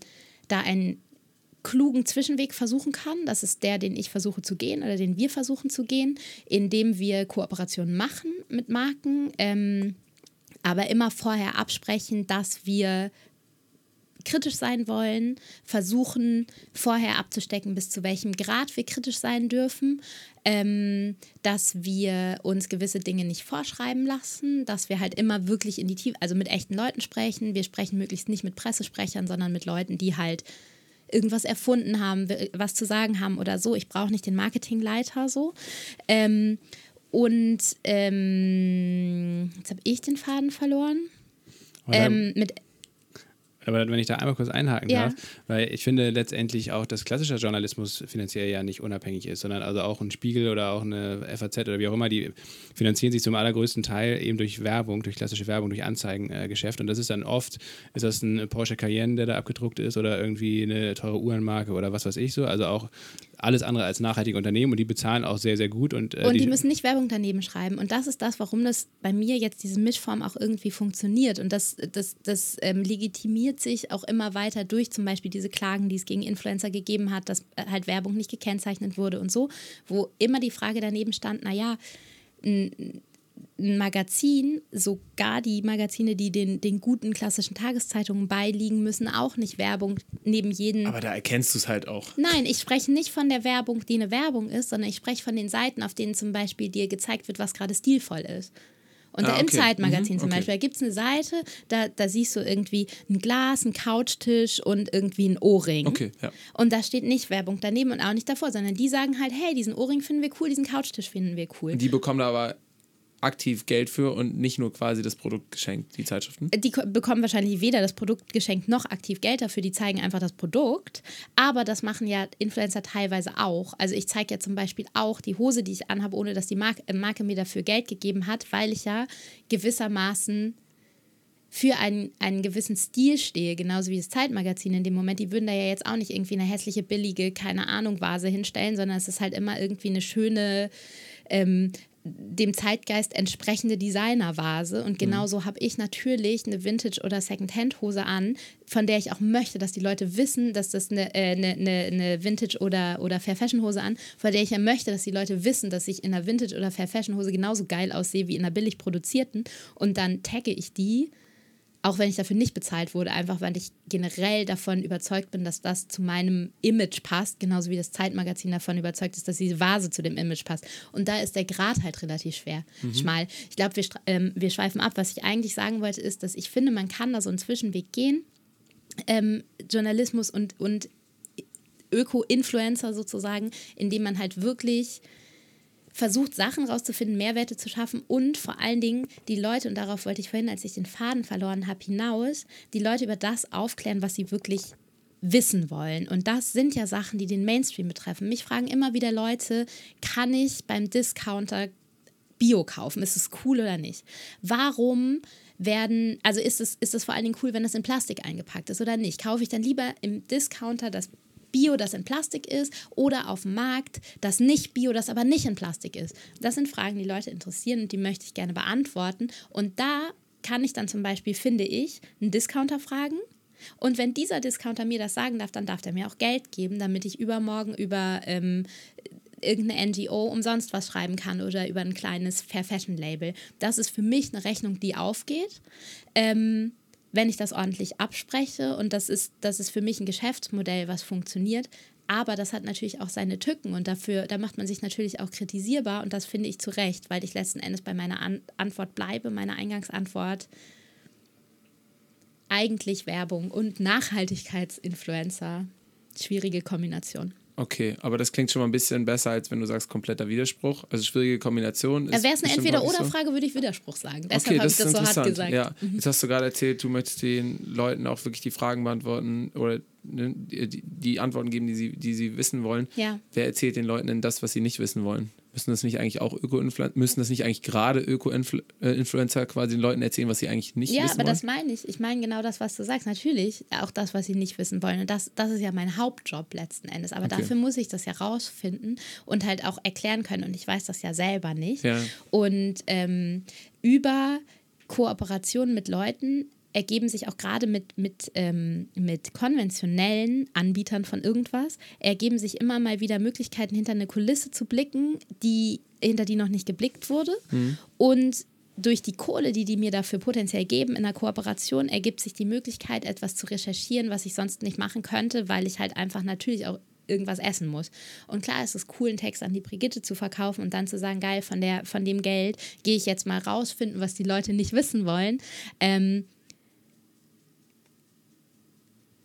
da einen klugen Zwischenweg versuchen kann. Das ist der, den ich versuche zu gehen oder den wir versuchen zu gehen, indem wir Kooperationen machen mit Marken. Ähm, aber immer vorher absprechen, dass wir kritisch sein wollen, versuchen vorher abzustecken, bis zu welchem Grad wir kritisch sein dürfen, ähm, dass wir uns gewisse Dinge nicht vorschreiben lassen, dass wir halt immer wirklich in die Tiefe, also mit echten Leuten sprechen. Wir sprechen möglichst nicht mit Pressesprechern, sondern mit Leuten, die halt irgendwas erfunden haben, was zu sagen haben oder so. Ich brauche nicht den Marketingleiter so. Ähm, und ähm, jetzt habe ich den Faden verloren. Ähm, mit Aber wenn ich da einmal kurz einhaken Ja. darf, weil ich finde letztendlich auch, dass klassischer Journalismus finanziell ja nicht unabhängig ist, sondern also auch ein Spiegel oder auch eine FAZ oder wie auch immer, die finanzieren sich zum allergrößten Teil eben durch Werbung, durch klassische Werbung, durch Anzeigengeschäft. Und das ist dann oft, ist das ein Porsche Cayenne, der da abgedruckt ist oder irgendwie eine teure Uhrenmarke oder was weiß ich so. Also auch alles andere als nachhaltige Unternehmen und die bezahlen auch sehr, sehr gut. Und, äh, Und die müssen nicht Werbung daneben schreiben. Und das ist das, warum das bei mir jetzt diese Mischform auch irgendwie funktioniert. Und das, das, das ähm, legitimiert zieht sich auch immer weiter durch, zum Beispiel diese Klagen, die es gegen Influencer gegeben hat, dass äh, halt Werbung nicht gekennzeichnet wurde und so, wo immer die Frage daneben stand, naja, ein Magazin, sogar die Magazine, die den, den guten klassischen Tageszeitungen beiliegen, müssen auch nicht Werbung neben jeden. Aber da erkennst du es halt auch. Nein, ich spreche nicht von der Werbung, die eine Werbung ist, sondern ich spreche von den Seiten, auf denen zum Beispiel dir gezeigt wird, was gerade stilvoll ist. Und Ah, im okay. Zeitmagazin Mhm, zum okay. Beispiel, da gibt es eine Seite, da, da siehst du irgendwie ein Glas, ein Couchtisch und irgendwie ein Ohrring. Okay, ja. Und da steht nicht Werbung daneben und auch nicht davor, sondern die sagen halt, hey, diesen Ohrring finden wir cool, diesen Couchtisch finden wir cool. Die bekommen da aber aktiv Geld für und nicht nur quasi das Produkt geschenkt, die Zeitschriften. die ko- bekommen wahrscheinlich weder das Produkt geschenkt noch aktiv Geld dafür, die zeigen einfach das Produkt. Aber das machen ja Influencer teilweise auch. Also ich zeige ja zum Beispiel auch die Hose, die ich anhabe, ohne dass die Marke, äh, Marke mir dafür Geld gegeben hat, weil ich ja gewissermaßen für einen, einen gewissen Stil stehe, genauso wie das Zeitmagazin in dem Moment. Die würden da ja jetzt auch nicht irgendwie eine hässliche, billige, keine Ahnung, Vase hinstellen, sondern es ist halt immer irgendwie eine schöne, ähm, dem Zeitgeist entsprechende Designervase. Und genauso habe ich natürlich eine Vintage- oder Secondhand-Hose an, von der ich auch möchte, dass die Leute wissen, dass das eine, äh, eine, eine, eine Vintage- oder, oder Fair-Fashion-Hose an, von der ich ja möchte, dass die Leute wissen, dass ich in einer Vintage- oder Fair-Fashion-Hose genauso geil aussehe wie in einer billig produzierten. Und dann tagge ich die auch wenn ich dafür nicht bezahlt wurde, einfach weil ich generell davon überzeugt bin, dass das zu meinem Image passt, genauso wie das Zeitmagazin davon überzeugt ist, dass diese Vase zu dem Image passt. Und da ist der Grad halt relativ schwer, schmal. Ich glaube, wir, ähm, wir schweifen ab. Was ich eigentlich sagen wollte, ist, dass ich finde, man kann da so einen Zwischenweg gehen. Ähm, Journalismus und, und Öko-Influencer sozusagen, indem man halt wirklich versucht, Sachen rauszufinden, Mehrwerte zu schaffen und vor allen Dingen die Leute, und darauf wollte ich vorhin, als ich den Faden verloren habe, hinaus, die Leute über das aufklären, was sie wirklich wissen wollen. Und das sind ja Sachen, die den Mainstream betreffen. Mich fragen immer wieder Leute, kann ich beim Discounter Bio kaufen? Ist es cool oder nicht? Warum werden, also ist es, ist es vor allen Dingen cool, wenn es in Plastik eingepackt ist oder nicht? Kaufe ich dann lieber im Discounter das Bio, das in Plastik ist, oder auf dem Markt das nicht Bio, das aber nicht in Plastik ist? Das sind Fragen, die Leute interessieren und die möchte ich gerne beantworten. Und da kann ich dann zum Beispiel, finde ich, einen Discounter fragen. Und wenn dieser Discounter mir das sagen darf, dann darf der mir auch Geld geben, damit ich übermorgen über ähm, irgendeine NGO umsonst was schreiben kann oder über ein kleines Fair Fashion Label. Das ist für mich eine Rechnung, die aufgeht. Ähm, wenn ich das ordentlich abspreche und das ist, das ist für mich ein Geschäftsmodell, was funktioniert. Aber das hat natürlich auch seine Tücken und dafür, da macht man sich natürlich auch kritisierbar und das finde ich zu Recht, weil ich letzten Endes bei meiner An Antwort bleibe, meiner Eingangsantwort. Eigentlich Werbung und Nachhaltigkeitsinfluencer. Schwierige Kombination. Okay, aber das klingt schon mal ein bisschen besser, als wenn du sagst kompletter Widerspruch. Also schwierige Kombination. Wäre es eine Entweder-Oder-Frage, würde ich Widerspruch sagen. Deshalb Okay, habe ich das so hart gesagt. Mhm. Ja, jetzt hast du gerade erzählt, du möchtest den Leuten auch wirklich die Fragen beantworten oder ne, die, die Antworten geben, die sie, die sie wissen wollen. Ja. Wer erzählt den Leuten denn das, was sie nicht wissen wollen? Müssen das nicht eigentlich auch Öko-Influencer, müssen das nicht eigentlich gerade Öko-Influencer quasi den Leuten erzählen, was sie eigentlich nicht Ja, wissen aber wollen? das meine ich. Ich meine genau das, was du sagst. Natürlich auch das, was sie nicht wissen wollen. Und das, das ist ja mein Hauptjob letzten Endes. Aber Okay. dafür muss ich das ja rausfinden und halt auch erklären können. Und ich weiß das ja selber nicht. Ja. Und ähm, über Kooperation mit Leuten ergeben sich auch gerade mit, mit, ähm, mit konventionellen Anbietern von irgendwas, ergeben sich immer mal wieder Möglichkeiten, hinter eine Kulisse zu blicken, die, hinter die noch nicht geblickt wurde. Und durch die Kohle, die die mir dafür potenziell geben in der Kooperation, ergibt sich die Möglichkeit, etwas zu recherchieren, was ich sonst nicht machen könnte, weil ich halt einfach natürlich auch irgendwas essen muss. Und klar ist es cool, einen Text an die Brigitte zu verkaufen und dann zu sagen, geil, von, der, von dem Geld gehe ich jetzt mal rausfinden, was die Leute nicht wissen wollen. Ähm,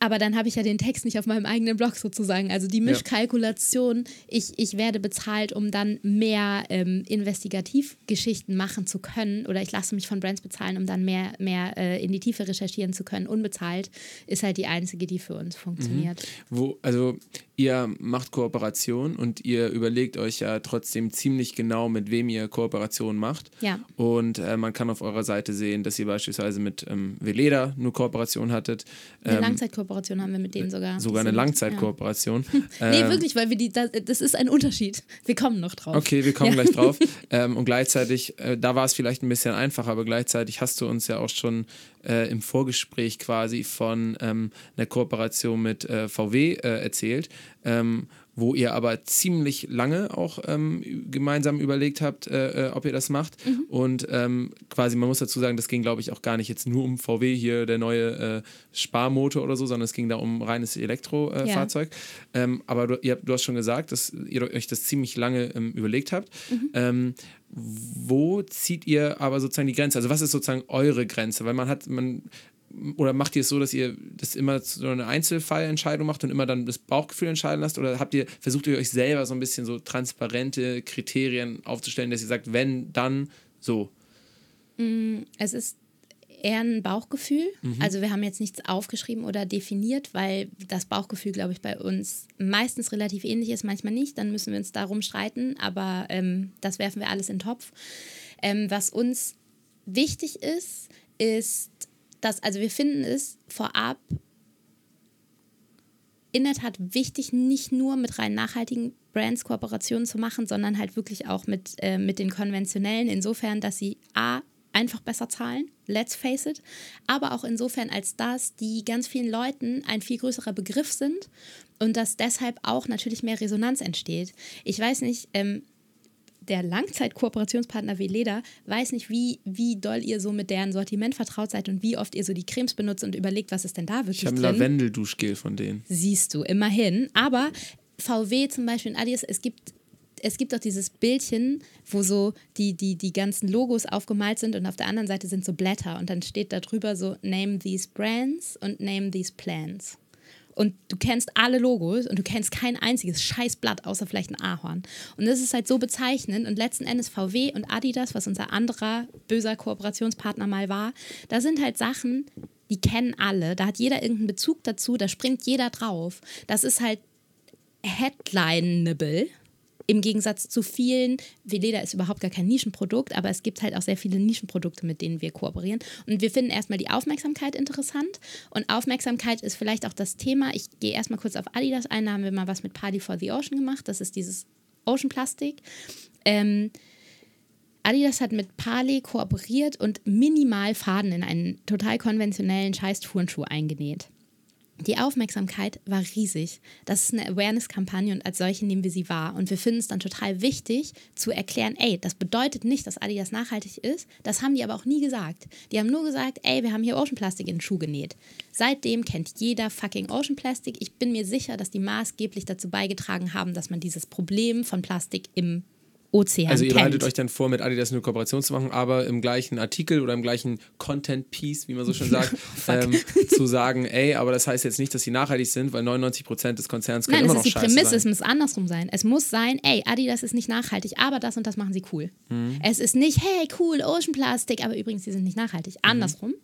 aber dann habe ich ja den Text nicht auf meinem eigenen Blog sozusagen. Also die Mischkalkulation, ich, ich werde bezahlt, um dann mehr ähm, Investigativgeschichten machen zu können. Oder ich lasse mich von Brands bezahlen, um dann mehr, mehr äh, in die Tiefe recherchieren zu können. Unbezahlt ist halt die einzige, die für uns funktioniert. Wo, also ihr macht Kooperation und ihr überlegt euch ja trotzdem ziemlich genau, mit wem ihr Kooperation macht. Ja. Und äh, man kann auf eurer Seite sehen, dass ihr beispielsweise mit ähm, Veleda nur Kooperation hattet. Eine Ähm, Langzeitkooperation Kooperation haben wir mit denen sogar. Sogar Die eine Langzeitkooperation. Ja. (laughs) Nee, Ähm, wirklich, weil wir die, das, das ist ein Unterschied. Wir kommen noch drauf. Okay, wir kommen Ja. gleich drauf. (laughs) Ähm, und gleichzeitig, äh, da war es vielleicht ein bisschen einfacher, aber gleichzeitig hast du uns ja auch schon äh, im Vorgespräch quasi von ähm, einer Kooperation mit äh, VW äh, erzählt, ähm, wo ihr aber ziemlich lange auch ähm, gemeinsam überlegt habt, äh, äh, ob ihr das macht. Und ähm, quasi, man muss dazu sagen, das ging, glaube ich, auch gar nicht jetzt nur um VW hier, der neue äh, Sparmotor oder so, sondern es ging da um reines Elektrofahrzeug. Äh, Ja. Ähm, aber du, ihr, du hast schon gesagt, dass ihr euch das ziemlich lange ähm, überlegt habt. Ähm, wo zieht ihr aber sozusagen die Grenze? Also was ist sozusagen eure Grenze? Weil man hat, man oder macht ihr es so, dass ihr das immer so eine Einzelfallentscheidung macht und immer dann das Bauchgefühl entscheiden lasst? Oder habt ihr, versucht ihr euch selber so ein bisschen so transparente Kriterien aufzustellen, dass ihr sagt, wenn, dann so? Es ist eher ein Bauchgefühl. Mhm. Also wir haben jetzt nichts aufgeschrieben oder definiert, weil das Bauchgefühl, glaube ich, bei uns meistens relativ ähnlich ist, manchmal nicht. Dann müssen wir uns darum streiten, aber ähm, das werfen wir alles in den Topf. Ähm, was uns wichtig ist, ist, dass, also wir finden es vorab in der Tat wichtig, nicht nur mit rein nachhaltigen Brands Kooperationen zu machen, sondern halt wirklich auch mit, äh, mit den konventionellen, insofern, dass sie A, einfach besser zahlen, let's face it, aber auch insofern, als dass die ganz vielen Leuten ein viel größerer Begriff sind und dass deshalb auch natürlich mehr Resonanz entsteht. Ich weiß nicht, ähm, der Langzeit-Kooperationspartner wie Leda weiß nicht, wie, wie doll ihr so mit deren Sortiment vertraut seid und wie oft ihr so die Cremes benutzt und überlegt, was ist denn da wirklich Ich habe ein drin. Lavendelduschgel von denen. Siehst du, immerhin. Aber VW zum Beispiel und Adidas, es gibt, es gibt auch dieses Bildchen, wo so die, die, die ganzen Logos aufgemalt sind und auf der anderen Seite sind so Blätter und dann steht da drüber so Name these brands und Name these plans. Und du kennst alle Logos und du kennst kein einziges Scheißblatt, außer vielleicht ein Ahorn. Und das ist halt so bezeichnend. Und letzten Endes VW und Adidas, was unser anderer böser Kooperationspartner mal war, da sind halt Sachen, die kennen alle. Da hat jeder irgendeinen Bezug dazu, da springt jeder drauf. Das ist halt headlineable. Im Gegensatz zu vielen, Veleda ist überhaupt gar kein Nischenprodukt, aber es gibt halt auch sehr viele Nischenprodukte, mit denen wir kooperieren. Und wir finden erstmal die Aufmerksamkeit interessant. Und Aufmerksamkeit ist vielleicht auch das Thema. Ich gehe erstmal kurz auf Adidas ein, da haben wir mal was mit Party for the Ocean gemacht. Das ist dieses Ocean Plastik. Ähm, Adidas hat mit Parley kooperiert und minimal Faden in einen total konventionellen Scheiß-Turnschuh eingenäht. Die Aufmerksamkeit war riesig. Das ist eine Awareness-Kampagne und als solche nehmen wir sie wahr. Und wir finden es dann total wichtig zu erklären, ey, das bedeutet nicht, dass Adidas nachhaltig ist. Das haben die aber auch nie gesagt. Die haben nur gesagt, ey, wir haben hier Ocean Plastic in den Schuh genäht. Seitdem kennt jeder fucking Ocean Plastic. Ich bin mir sicher, dass die maßgeblich dazu beigetragen haben, dass man dieses Problem von Plastik im Ozean Also ihr behaltet euch dann vor, mit Adidas eine Kooperation zu machen, aber im gleichen Artikel oder im gleichen Content-Piece, wie man so schön sagt, (laughs) ähm, zu sagen, ey, aber das heißt jetzt nicht, dass sie nachhaltig sind, weil 99% des Konzerns können Nein, immer es noch ist die scheiße Prämisse, es sein. muss andersrum sein. Es muss sein, ey, Adidas ist nicht nachhaltig, aber das und das machen sie cool. Mhm. Es ist nicht, hey, cool, Ocean Plastic, aber übrigens, die sind nicht nachhaltig. Mhm. Andersrum.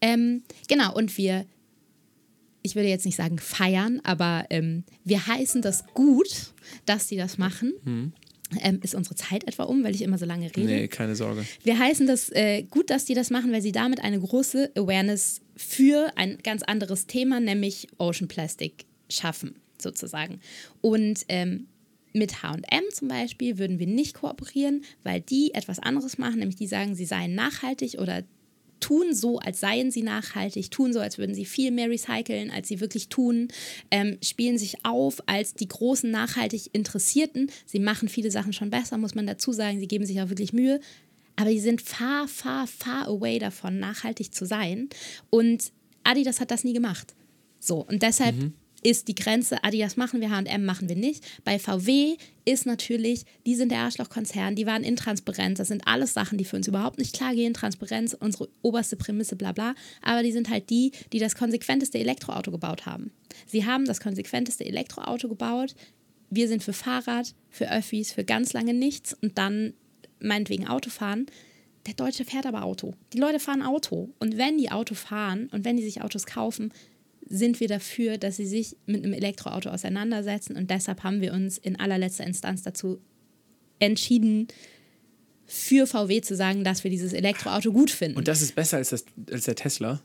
Ähm, genau, und wir, ich würde jetzt nicht sagen feiern, aber ähm, wir heißen das gut, dass sie das machen. Ähm, ist unsere Zeit etwa um, weil ich immer so lange rede? Nee, keine Sorge. Wir heißen das äh, gut, dass die das machen, weil sie damit eine große Awareness für ein ganz anderes Thema, nämlich Ocean Plastic, schaffen, sozusagen. Und ähm, mit HM zum Beispiel würden wir nicht kooperieren, weil die etwas anderes machen, nämlich die sagen, sie seien nachhaltig oder tun so, als seien sie nachhaltig, tun so, als würden sie viel mehr recyceln, als sie wirklich tun, ähm, spielen sich auf als die großen nachhaltig Interessierten. Sie machen viele Sachen schon besser, muss man dazu sagen. Sie geben sich auch wirklich Mühe. Aber die sind far, far, far away davon, nachhaltig zu sein. Und Adidas hat das nie gemacht. So, und deshalb ist die Grenze, Adidas machen wir, H&M machen wir nicht. Bei VW ist natürlich, die sind der Arschlochkonzern, die waren intransparent. Das sind alles Sachen, die für uns überhaupt nicht klar gehen. Transparenz, unsere oberste Prämisse, bla bla. Aber die sind halt die, die das konsequenteste Elektroauto gebaut haben. Sie haben das konsequenteste Elektroauto gebaut. Wir sind für Fahrrad, für Öffis, für ganz lange nichts und dann meinetwegen Autofahren. Der Deutsche fährt aber Auto. Die Leute fahren Auto. Und wenn die Auto fahren und wenn die sich Autos kaufen, sind wir dafür, dass sie sich mit einem Elektroauto auseinandersetzen. Und deshalb haben wir uns in allerletzter Instanz dazu entschieden, für VW zu sagen, dass wir dieses Elektroauto gut finden. Und das ist besser als, das, als der Tesla.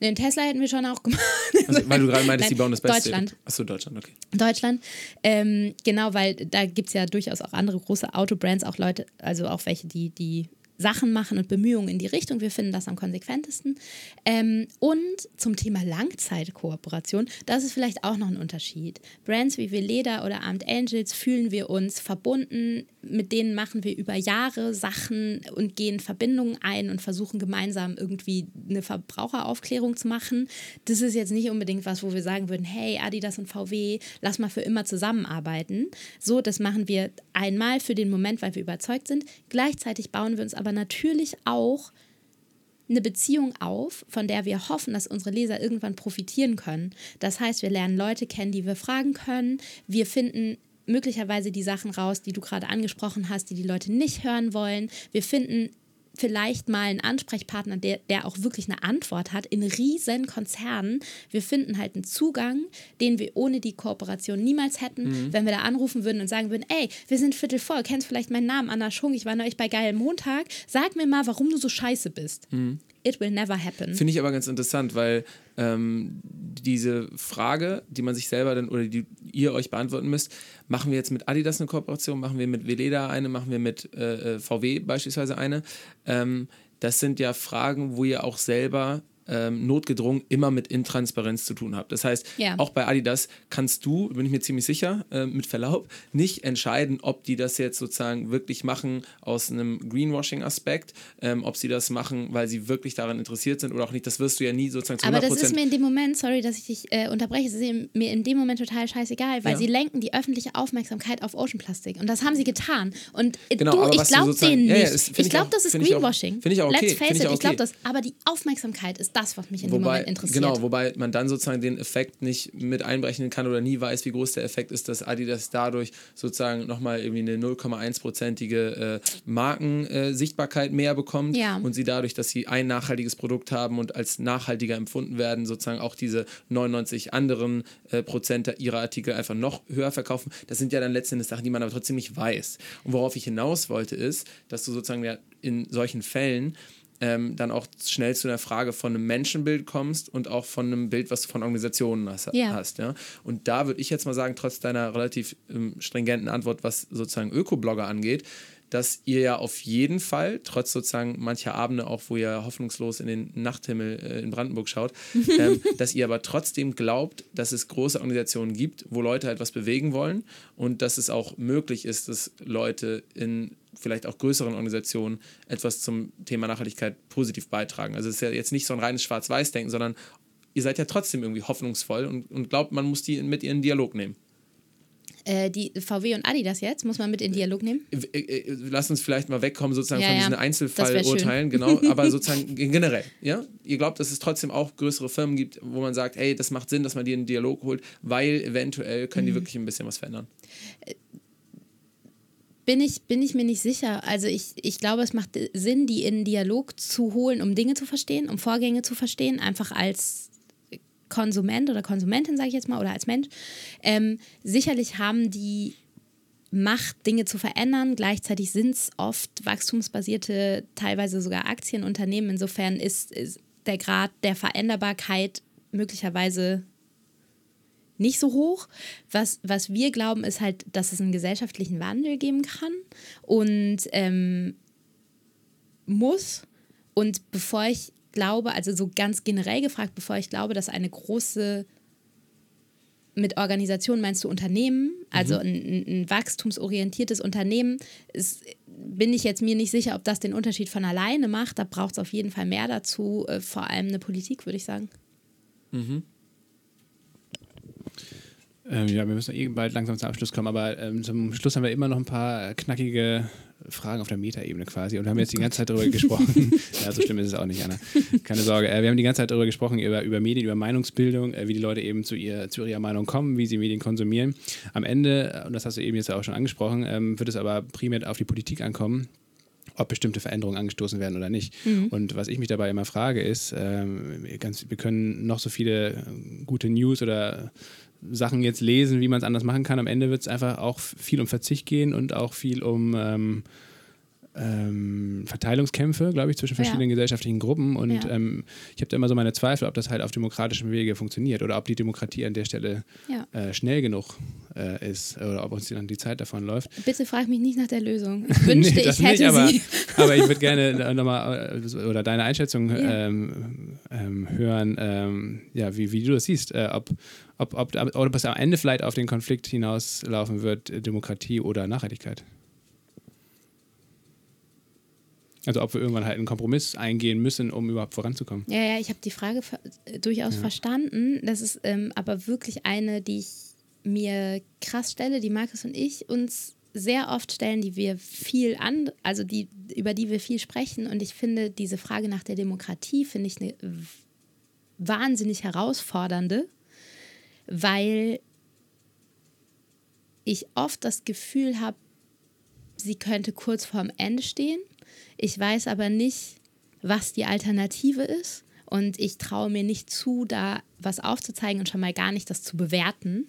Den Tesla hätten wir schon auch gemacht. (laughs) Also, weil du gerade meintest, die Nein, bauen das Beste. Deutschland. Achso, Deutschland, okay. Deutschland. Ähm, genau, weil da gibt es ja durchaus auch andere große Autobrands, auch Leute, also auch welche, die, die Sachen machen und Bemühungen in die Richtung. Wir finden das am konsequentesten. Ähm, und zum Thema Langzeitkooperation, das ist vielleicht auch noch ein Unterschied. Brands wie Veleda oder Armed Angels fühlen wir uns verbunden, mit denen machen wir über Jahre Sachen und gehen Verbindungen ein und versuchen gemeinsam irgendwie eine Verbraucheraufklärung zu machen. Das ist jetzt nicht unbedingt was, wo wir sagen würden, hey, Adidas und VW, lass mal für immer zusammenarbeiten. So, das machen wir einmal für den Moment, weil wir überzeugt sind. Gleichzeitig bauen wir uns aber natürlich auch eine Beziehung auf, von der wir hoffen, dass unsere Leser irgendwann profitieren können. Das heißt, wir lernen Leute kennen, die wir fragen können. Wir finden möglicherweise die Sachen raus, die du gerade angesprochen hast, die die Leute nicht hören wollen. Wir finden vielleicht mal einen Ansprechpartner, der, der auch wirklich eine Antwort hat in riesen Konzernen. Wir finden halt einen Zugang, den wir ohne die Kooperation niemals hätten, Mhm. wenn wir da anrufen würden und sagen würden, ey, wir sind Viertel voll, kennst vielleicht meinen Namen, Anna Schung, ich war neulich bei Geil Montag, sag mir mal, warum du so scheiße bist. It will never happen. Finde ich aber ganz interessant, weil ähm, diese Frage, die man sich selber dann oder die ihr euch beantworten müsst, machen wir jetzt mit Adidas eine Kooperation, machen wir mit Veleda eine, machen wir mit äh, äh, VW beispielsweise eine. Ähm, das sind ja Fragen, wo ihr auch selber ähm, notgedrungen immer mit Intransparenz zu tun habt. Das heißt, Ja. auch bei Adidas kannst du, bin ich mir ziemlich sicher, äh, mit Verlaub, nicht entscheiden, ob die das jetzt sozusagen wirklich machen aus einem Greenwashing-Aspekt, ähm, ob sie das machen, weil sie wirklich daran interessiert sind oder auch nicht. Das wirst du ja nie sozusagen zu Aber 100 das ist mir in dem Moment, sorry, dass ich dich äh, unterbreche, es ist mir in dem Moment total scheißegal, weil Ja. sie lenken die öffentliche Aufmerksamkeit auf Ocean Plastik. Und das haben sie getan. Und äh, Genau, du, aber ich glaube denen ja, ja, nicht. find ich glaube, das ist Greenwashing. find ich auch okay, Let's face find ich it, auch ich glaube okay. das. Aber die Aufmerksamkeit ist das, was mich in dem Wobei, Moment interessiert. genau, wobei man dann sozusagen den Effekt nicht mit einberechnen kann oder nie weiß, wie groß der Effekt ist, dass Adidas dadurch sozusagen nochmal irgendwie eine 0,1-prozentige äh, Markensichtbarkeit mehr bekommt Ja. und sie dadurch, dass sie ein nachhaltiges Produkt haben und als nachhaltiger empfunden werden, sozusagen auch diese 99 anderen äh, Prozent ihrer Artikel einfach noch höher verkaufen. Das sind ja dann letztendlich Sachen, die man aber trotzdem nicht weiß. Und worauf ich hinaus wollte, ist, dass du sozusagen ja in solchen Fällen ähm, dann auch schnell zu einer Frage von einem Menschenbild kommst und auch von einem Bild, was du von Organisationen hast. Ja. hast ja? Und da würde ich jetzt mal sagen, trotz deiner relativ ähm, stringenten Antwort, was sozusagen Ökoblogger angeht, dass ihr ja auf jeden Fall, trotz sozusagen mancher Abende auch, wo ihr hoffnungslos in den Nachthimmel äh, in Brandenburg schaut, (laughs) ähm, dass ihr aber trotzdem glaubt, dass es große Organisationen gibt, wo Leute halt was bewegen wollen und dass es auch möglich ist, dass Leute in vielleicht auch größeren Organisationen etwas zum Thema Nachhaltigkeit positiv beitragen. Also es ist ja jetzt nicht so ein reines Schwarz-Weiß-Denken, sondern ihr seid ja trotzdem irgendwie hoffnungsvoll und, und glaubt, man muss die mit ihren Dialog nehmen. Äh, die VW und Adidas jetzt, muss man mit in Dialog nehmen. Äh, äh, Lass uns vielleicht mal wegkommen sozusagen Ja, von diesen Einzelfallurteilen, genau, aber (laughs) sozusagen generell, ja? Ihr glaubt, dass es trotzdem auch größere Firmen gibt, wo man sagt, hey, das macht Sinn, dass man die in den Dialog holt, weil eventuell können Mhm. die wirklich ein bisschen was verändern. Bin ich, bin ich mir nicht sicher. Also ich, ich glaube, es macht Sinn, die in Dialog zu holen, um Dinge zu verstehen, um Vorgänge zu verstehen, einfach als Konsument oder Konsumentin, sage ich jetzt mal, oder als Mensch. Ähm, sicherlich haben die Macht, Dinge zu verändern. Gleichzeitig sind es oft wachstumsbasierte, teilweise sogar Aktienunternehmen. Insofern ist, ist der Grad der Veränderbarkeit möglicherweise nicht so hoch. Was, was wir glauben, ist halt, dass es einen gesellschaftlichen Wandel geben kann und ähm, muss. Und bevor ich glaube, also so ganz generell gefragt, bevor ich glaube, dass eine große mit Organisation meinst du Unternehmen, also ein, ein, ein wachstumsorientiertes Unternehmen, ist, bin ich jetzt mir nicht sicher, ob das den Unterschied von alleine macht. Da braucht es auf jeden Fall mehr dazu, äh, vor allem eine Politik, würde ich sagen. Ähm, ja, wir müssen eh bald langsam zum Abschluss kommen, aber ähm, zum Schluss haben wir immer noch ein paar äh, knackige Fragen auf der Metaebene quasi und wir haben jetzt die ganze Zeit darüber gesprochen. (laughs) ja, so schlimm ist es auch nicht, Anna. Keine Sorge. Äh, wir haben die ganze Zeit darüber gesprochen, über, über Medien, über Meinungsbildung, äh, wie die Leute eben zu, ihr, zu ihrer Meinung kommen, wie sie Medien konsumieren. Am Ende, äh, und das hast du eben jetzt auch schon angesprochen, ähm, wird es aber primär auf die Politik ankommen ob bestimmte Veränderungen angestoßen werden oder nicht. Und was ich mich dabei immer frage, ist, ähm, ganz, wir können noch so viele äh, gute News oder Sachen jetzt lesen, wie man es anders machen kann. Am Ende wird es einfach auch viel um Verzicht gehen und auch viel um, ähm, ähm, Verteilungskämpfe, glaube ich, zwischen verschiedenen Ja. gesellschaftlichen Gruppen. Und Ja. ähm, ich habe da immer so meine Zweifel, ob das halt auf demokratischem Wege funktioniert oder ob die Demokratie an der Stelle Ja. äh, schnell genug äh, ist oder ob uns dann die Zeit davon läuft. Bitte frag mich nicht nach der Lösung. Ich (laughs) wünschte, Nee, das ich hätte nicht, aber, sie. aber ich würde gerne nochmal oder deine Einschätzung ähm, ähm, hören, ähm, ja, wie, wie du das siehst, äh, ob, ob, ob, ob es am Ende vielleicht auf den Konflikt hinauslaufen wird, äh, Demokratie oder Nachhaltigkeit. Also ob wir irgendwann halt einen Kompromiss eingehen müssen, um überhaupt voranzukommen. Ja, ja, ich habe die Frage ver äh, durchaus verstanden. Das ist ähm, aber wirklich eine, die ich mir krass stelle, die Markus und ich uns sehr oft stellen, die wir viel an, also die, über die wir viel sprechen. Und ich finde diese Frage nach der Demokratie, finde ich eine wahnsinnig herausfordernde, weil ich oft das Gefühl habe, sie könnte kurz vorm Ende stehen. Ich weiß aber nicht, was die Alternative ist. Und ich traue mir nicht zu, da was aufzuzeigen und schon mal gar nicht das zu bewerten.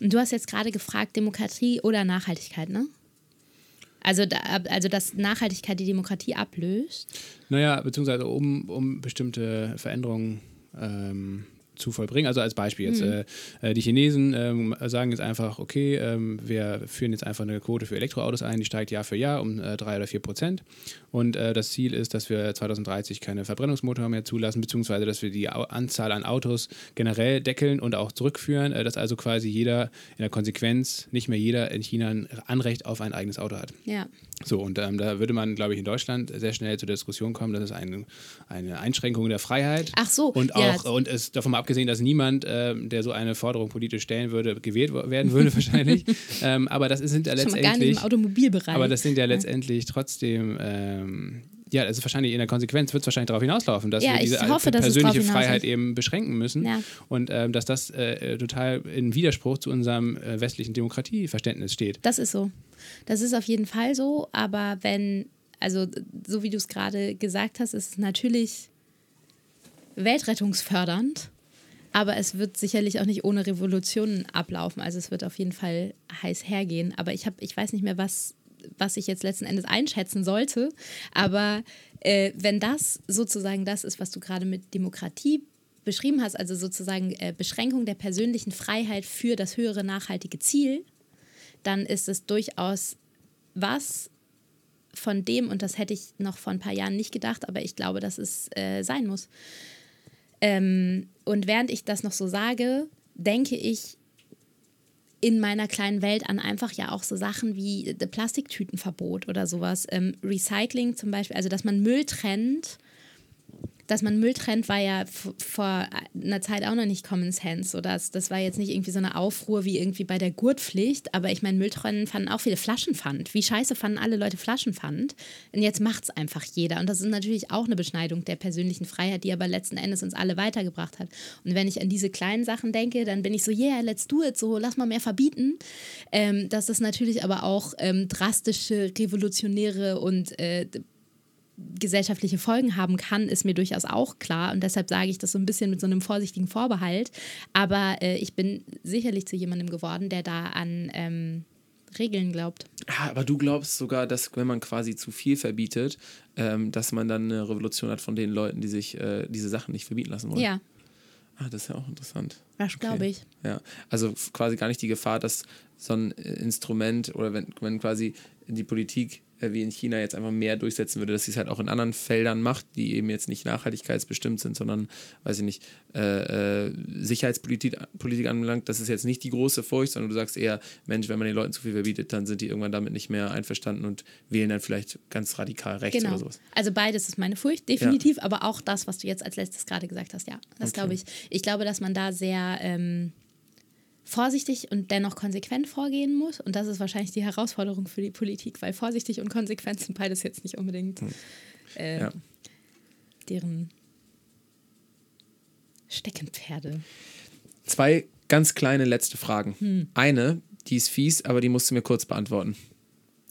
Und du hast jetzt gerade gefragt, Demokratie oder Nachhaltigkeit, ne? Also, da, also dass Nachhaltigkeit die Demokratie ablöst. Naja, beziehungsweise um, um bestimmte Veränderungen ähm, zu vollbringen. Also als Beispiel jetzt, äh, äh, die Chinesen ähm, sagen jetzt einfach, okay, ähm, wir führen jetzt einfach eine Quote für Elektroautos ein, die steigt Jahr für Jahr um äh, drei oder vier Prozent. Und äh, das Ziel ist, dass wir 2030 keine Verbrennungsmotoren mehr zulassen, beziehungsweise dass wir die Au Anzahl an Autos generell deckeln und auch zurückführen, äh, dass also quasi jeder in der Konsequenz, nicht mehr jeder in China ein Anrecht auf ein eigenes Auto hat. Ja. So, und ähm, da würde man, glaube ich, in Deutschland sehr schnell zur Diskussion kommen, dass es eine, eine Einschränkung der Freiheit Ach so, und ja. auch und es davon mal abgesehen, dass niemand, ähm, der so eine Forderung politisch stellen würde, gewählt werden würde wahrscheinlich. (laughs) ähm, aber das sind ja Schon mal gar nicht letztendlich, im Automobilbereich. aber das sind ja letztendlich trotzdem ähm, ja, also wahrscheinlich in der Konsequenz wird es wahrscheinlich darauf hinauslaufen, dass Ja, wir diese hoffe, persönliche Freiheit eben beschränken müssen Ja. und ähm, dass das äh, total in Widerspruch zu unserem äh, westlichen Demokratieverständnis steht. Das ist so. Das ist auf jeden Fall so, aber wenn, also so wie du es gerade gesagt hast, ist es natürlich weltrettungsfördernd, aber es wird sicherlich auch nicht ohne Revolutionen ablaufen. Also es wird auf jeden Fall heiß hergehen. Aber ich habe, ich weiß nicht mehr, was, was ich jetzt letzten Endes einschätzen sollte. Aber äh, wenn das sozusagen das ist, was du gerade mit Demokratie beschrieben hast, also sozusagen äh, Beschränkung der persönlichen Freiheit für das höhere nachhaltige Ziel, dann ist es durchaus was von dem, und das hätte ich noch vor ein paar Jahren nicht gedacht, aber ich glaube, dass es äh, sein muss. Ähm, und während ich das noch so sage, denke ich in meiner kleinen Welt an einfach ja auch so Sachen wie äh, Plastiktütenverbot oder sowas. Ähm, Recycling zum Beispiel, also dass man Müll trennt. Dass man Müll trennt, war ja vor einer Zeit auch noch nicht Common Sense. So das, das war jetzt nicht irgendwie so eine Aufruhr wie irgendwie bei der Gurtpflicht, aber ich meine, Müll trennen fanden auch viele Flaschenpfand. Wie scheiße fanden alle Leute Flaschenpfand? Und jetzt macht es einfach jeder. Und das ist natürlich auch eine Beschneidung der persönlichen Freiheit, die aber letzten Endes uns alle weitergebracht hat. Und wenn ich an diese kleinen Sachen denke, dann bin ich so, yeah, let's do it, so lass mal mehr verbieten. Ähm, dass das natürlich aber auch ähm, drastische, revolutionäre und äh, gesellschaftliche Folgen haben kann, ist mir durchaus auch klar. Und deshalb sage ich das so ein bisschen mit so einem vorsichtigen Vorbehalt. Aber äh, ich bin sicherlich zu jemandem geworden, der da an ähm, Regeln glaubt. Ah, aber du glaubst sogar, dass wenn man quasi zu viel verbietet, ähm, dass man dann eine Revolution hat von den Leuten, die sich äh, diese Sachen nicht verbieten lassen wollen. Ja, Ah, das ist ja auch interessant. das glaube ich. Ja, also quasi gar nicht die Gefahr, dass so ein äh, Instrument oder wenn, wenn quasi die Politik wie in China jetzt einfach mehr durchsetzen würde, dass sie es halt auch in anderen Feldern macht, die eben jetzt nicht nachhaltigkeitsbestimmt sind, sondern, weiß ich nicht, äh, äh, Sicherheitspolitik Politik anbelangt, das ist jetzt nicht die große Furcht, sondern du sagst eher, Mensch, wenn man den Leuten zu viel verbietet, dann sind die irgendwann damit nicht mehr einverstanden und wählen dann vielleicht ganz radikal rechts Genau. oder sowas. Also beides ist meine Furcht, definitiv, aber auch das, was du jetzt als letztes gerade gesagt hast, ja. Das Okay. glaube ich. Ich glaube, dass man da sehr ähm, vorsichtig und dennoch konsequent vorgehen muss. Und das ist wahrscheinlich die Herausforderung für die Politik, weil vorsichtig und konsequent sind beides jetzt nicht unbedingt äh, Ja. deren Steckenpferde. Zwei ganz kleine letzte Fragen. Hm. Eine, die ist fies, aber die musst du mir kurz beantworten.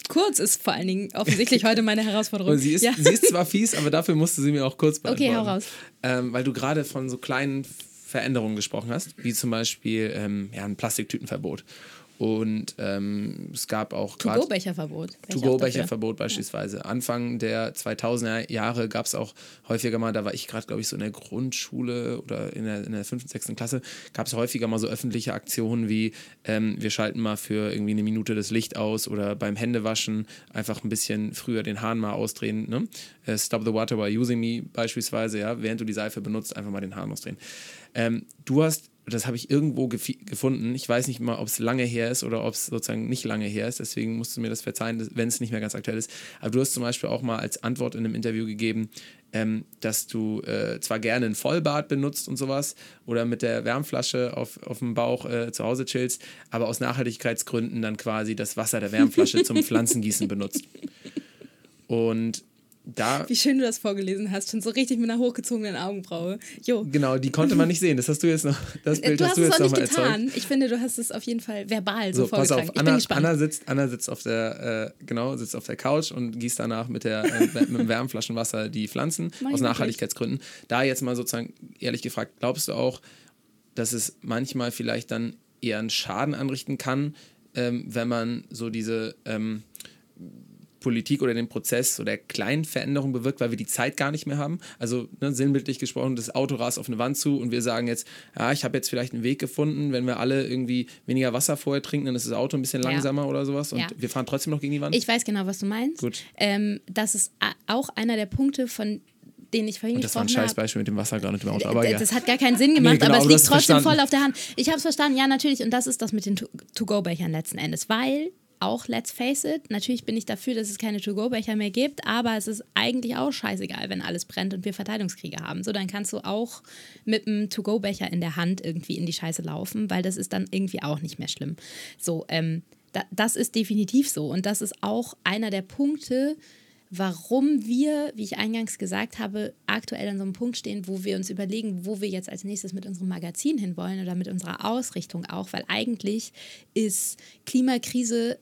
Kurz ist vor allen Dingen offensichtlich heute meine Herausforderung. Sie ist, ja. sie ist zwar fies, aber dafür musst du sie mir auch kurz beantworten. Okay, hau raus. Ähm, weil du gerade von so kleinen Veränderungen gesprochen hast, wie zum Beispiel ähm, ja, ein Plastiktütenverbot. Und ähm, es gab auch gerade To-Go-Becherverbot. To-Go-Becherverbot beispielsweise. Anfang der 2000er Jahre gab es auch häufiger mal, da war ich gerade, glaube ich, so in der Grundschule oder in der, in der 5., 6. Klasse, gab es häufiger mal so öffentliche Aktionen wie ähm, wir schalten mal für irgendwie eine Minute das Licht aus oder beim Händewaschen einfach ein bisschen früher den Hahn mal ausdrehen. Ne? Äh, Stop the water by using me beispielsweise, ja, während du die Seife benutzt, einfach mal den Hahn ausdrehen. Ähm, du hast das habe ich irgendwo gefunden. Ich weiß nicht mal, ob es lange her ist oder ob es sozusagen nicht lange her ist. Deswegen musst du mir das verzeihen, wenn es nicht mehr ganz aktuell ist. Aber du hast zum Beispiel auch mal als Antwort in einem Interview gegeben, ähm, dass du äh, zwar gerne ein Vollbad benutzt und sowas oder mit der Wärmflasche auf, auf dem Bauch äh, zu Hause chillst, aber aus Nachhaltigkeitsgründen dann quasi das Wasser der Wärmflasche zum (laughs) Pflanzengießen benutzt. Und da Wie schön du das vorgelesen hast, schon so richtig mit einer hochgezogenen Augenbraue. Jo. Genau, die konnte man nicht sehen. Das hast du jetzt noch. Das Bild Du hast hast du es jetzt noch nicht mal erzeugt. getan. Ich finde, du hast es auf jeden Fall verbal so, So, pass auf, ich bin Anna, gespannt. Anna, sitzt, Anna sitzt auf der, äh, genau, sitzt auf der Couch und gießt danach mit, der, äh, mit (laughs) dem Wärmflaschenwasser die Pflanzen ich aus. Nachhaltigkeitsgründen. Da jetzt mal sozusagen ehrlich gefragt, glaubst du auch, dass es manchmal vielleicht dann eher einen Schaden anrichten kann, ähm, wenn man so diese ähm, Politik oder den Prozess oder kleinen Veränderungen bewirkt, weil wir die Zeit gar nicht mehr haben. Also ne, sinnbildlich gesprochen, das Auto rast auf eine Wand zu und wir sagen jetzt, ja, ich habe jetzt vielleicht einen Weg gefunden, wenn wir alle irgendwie weniger Wasser vorher trinken, dann ist das Auto ein bisschen Ja. langsamer oder sowas und Ja. wir fahren trotzdem noch gegen die Wand. Ich weiß genau, was du meinst. Gut. Ähm, das ist auch einer der Punkte, von denen ich vorhin und das war ein scheiß. Beispiel mit dem Wasser gerade nicht im Auto. Aber D- ja. Das hat gar keinen Sinn gemacht, genau, aber es liegt trotzdem verstanden. voll auf der Hand. Ich habe es verstanden, ja, natürlich. Und das ist das mit den To- To-Go-Bechern letzten Endes. Weil, auch let's face it, natürlich bin ich dafür, dass es keine To-Go-Becher mehr gibt, aber es ist eigentlich auch scheißegal, wenn alles brennt und wir Verteilungskriege haben. So, dann kannst du auch mit einem To-Go-Becher in der Hand irgendwie in die Scheiße laufen, weil das ist dann irgendwie auch nicht mehr schlimm. So, ähm, da, das ist definitiv so. Und das ist auch einer der Punkte, warum wir, wie ich eingangs gesagt habe, aktuell an so einem Punkt stehen, wo wir uns überlegen, wo wir jetzt als nächstes mit unserem Magazin hinwollen oder mit unserer Ausrichtung auch, weil eigentlich ist Klimakrise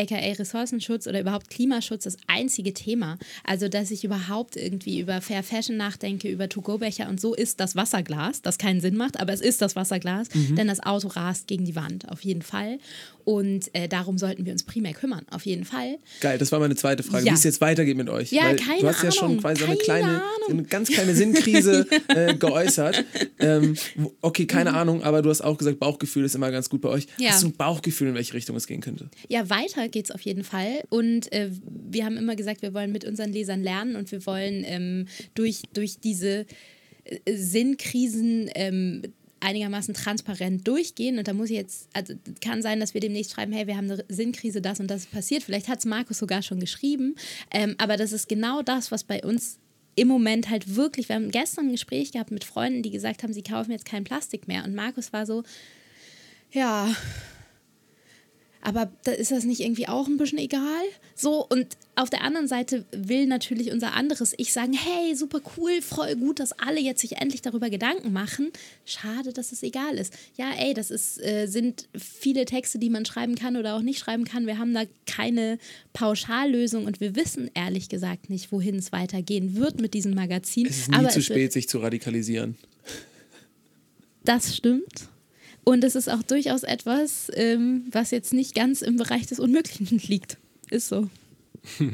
aka Ressourcenschutz oder überhaupt Klimaschutz das einzige Thema. Also, dass ich überhaupt irgendwie über Fair Fashion nachdenke, über To-Go-Becher und so ist das Wasserglas, das keinen Sinn macht, aber es ist das Wasserglas, denn das Auto rast gegen die Wand, auf jeden Fall. Und äh, darum sollten wir uns primär kümmern, auf jeden Fall. Geil, das war meine zweite Frage, Ja. wie es jetzt weitergeht mit euch. Ja, Weil keine du hast ja schon quasi eine kleine, eine ganz kleine Sinnkrise (laughs) äh, geäußert. Ähm, okay, keine Ahnung, aber du hast auch gesagt, Bauchgefühl ist immer ganz gut bei euch. Mhm. Ja. Hast du ein Bauchgefühl, in welche Richtung es gehen könnte? Ja, weiter geht's auf jeden Fall. Und äh, wir haben immer gesagt, wir wollen mit unseren Lesern lernen und wir wollen ähm, durch, durch diese äh, Sinnkrisen ähm, einigermaßen transparent durchgehen. Und da muss ich jetzt, also kann sein, dass wir demnächst schreiben, hey, wir haben eine Sinnkrise, das und das passiert. Vielleicht hat es Markus sogar schon geschrieben. Ähm, aber das ist genau das, was bei uns im Moment halt wirklich, wir haben gestern ein Gespräch gehabt mit Freunden, die gesagt haben, sie kaufen jetzt kein Plastik mehr. Und Markus war so, ja, aber da ist das nicht irgendwie auch ein bisschen egal? So, und auf der anderen Seite will natürlich unser anderes Ich sagen, hey, super cool, voll gut, dass alle jetzt sich endlich darüber Gedanken machen. Schade, dass es egal ist. Ja, ey, das ist, äh, sind viele Texte, die man schreiben kann oder auch nicht schreiben kann. Wir haben da keine Pauschallösung und wir wissen ehrlich gesagt nicht, wohin es weitergehen wird mit diesem Magazin. Es ist nie Aber zu spät, sich zu radikalisieren. das stimmt. Und es ist auch durchaus etwas, ähm, was jetzt nicht ganz im Bereich des Unmöglichen (laughs) liegt. Ist so. (laughs)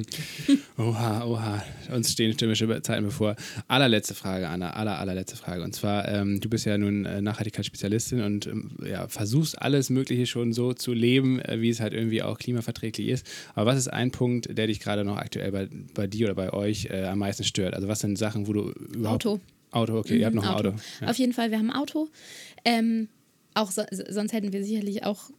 Oha, oha. Uns stehen stimmische Zeiten bevor. Allerletzte Frage, Anna. Aller, allerletzte Frage. Und zwar, ähm, du bist ja nun äh, Nachhaltigkeitsspezialistin und ähm, ja, versuchst alles Mögliche schon so zu leben, äh, wie es halt irgendwie auch klimaverträglich ist. Aber was ist ein Punkt, der dich gerade noch aktuell bei, bei dir oder bei euch äh, am meisten stört? Also was sind Sachen, wo du überhaupt... Auto. Auto, okay, ihr habt noch ein Auto. Ja. Auf jeden Fall, wir haben ein Auto. Ähm, auch so, sonst hätten wir sicherlich auch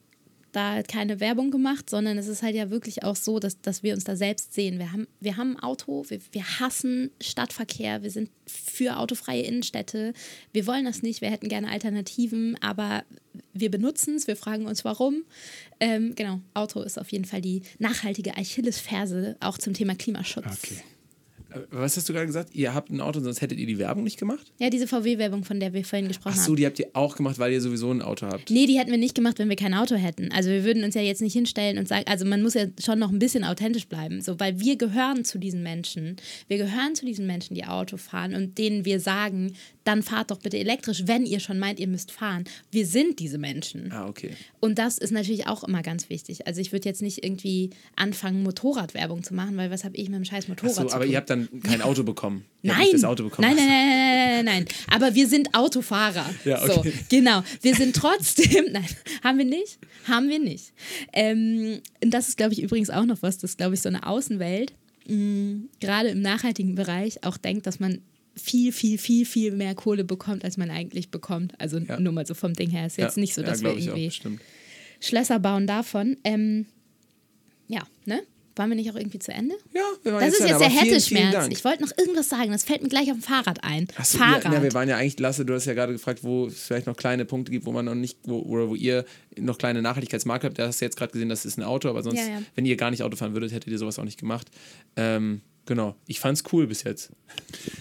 da keine Werbung gemacht, sondern es ist halt ja wirklich auch so, dass, dass wir uns da selbst sehen. Wir haben, wir haben ein Auto, wir, wir hassen Stadtverkehr, wir sind für autofreie Innenstädte. Wir wollen das nicht, wir hätten gerne Alternativen, aber wir benutzen es, wir fragen uns warum. Ähm, genau, Auto ist auf jeden Fall die nachhaltige Achillesferse, auch zum Thema Klimaschutz. Okay. Was hast du gerade gesagt? Ihr habt ein Auto, sonst hättet ihr die Werbung nicht gemacht? Ja, diese VW-Werbung, von der wir vorhin gesprochen Ach haben. so, die habt ihr auch gemacht, weil ihr sowieso ein Auto habt. Nee, die hätten wir nicht gemacht, wenn wir kein Auto hätten. Also wir würden uns ja jetzt nicht hinstellen und sagen, also man muss ja schon noch ein bisschen authentisch bleiben, so, weil wir gehören zu diesen Menschen. Wir gehören zu diesen Menschen, die Auto fahren und denen wir sagen, dann fahrt doch bitte elektrisch, wenn ihr schon meint, ihr müsst fahren. Wir sind diese Menschen. Ah, okay. Und das ist natürlich auch immer ganz wichtig. Also ich würde jetzt nicht irgendwie anfangen, Motorradwerbung zu machen, weil was habe ich mit dem scheiß Ach Motorrad so, zu aber tun? ihr habt dann kein Auto bekommen. Nein. nicht das Auto bekommen. nein, nein, nein, nein, nein, nein. Aber wir sind Autofahrer. Ja, okay. So, genau. Wir sind trotzdem, (laughs) nein, haben wir nicht? Haben wir nicht. Ähm, und das ist, glaube ich, übrigens auch noch was, dass, glaube ich, so eine Außenwelt, mh, gerade im nachhaltigen Bereich, auch denkt, dass man viel, viel, viel, viel mehr Kohle bekommt, als man eigentlich bekommt. Also Ja. nur mal so vom Ding her. Ist jetzt Ja, nicht so, ja, dass wir ich auch, irgendwie. Schlösser bauen davon. Ähm, ja, ne? Waren wir nicht auch irgendwie zu Ende? Ja, wir waren Das ist zu jetzt der. Dank. Ich wollte noch irgendwas sagen, das fällt mir gleich auf dem Fahrrad ein. Ach so, Fahrrad. Ja, ja, wir waren ja eigentlich, Lasse, du hast ja gerade gefragt, wo es vielleicht noch kleine Punkte gibt, wo man noch nicht, wo, oder wo ihr noch kleine Nachhaltigkeitsmarker habt. Da hast du jetzt gerade gesehen, das ist ein Auto, aber sonst, Ja, ja. wenn ihr gar nicht Auto fahren würdet, hättet ihr sowas auch nicht gemacht. Ähm, genau. Ich fand's cool bis jetzt.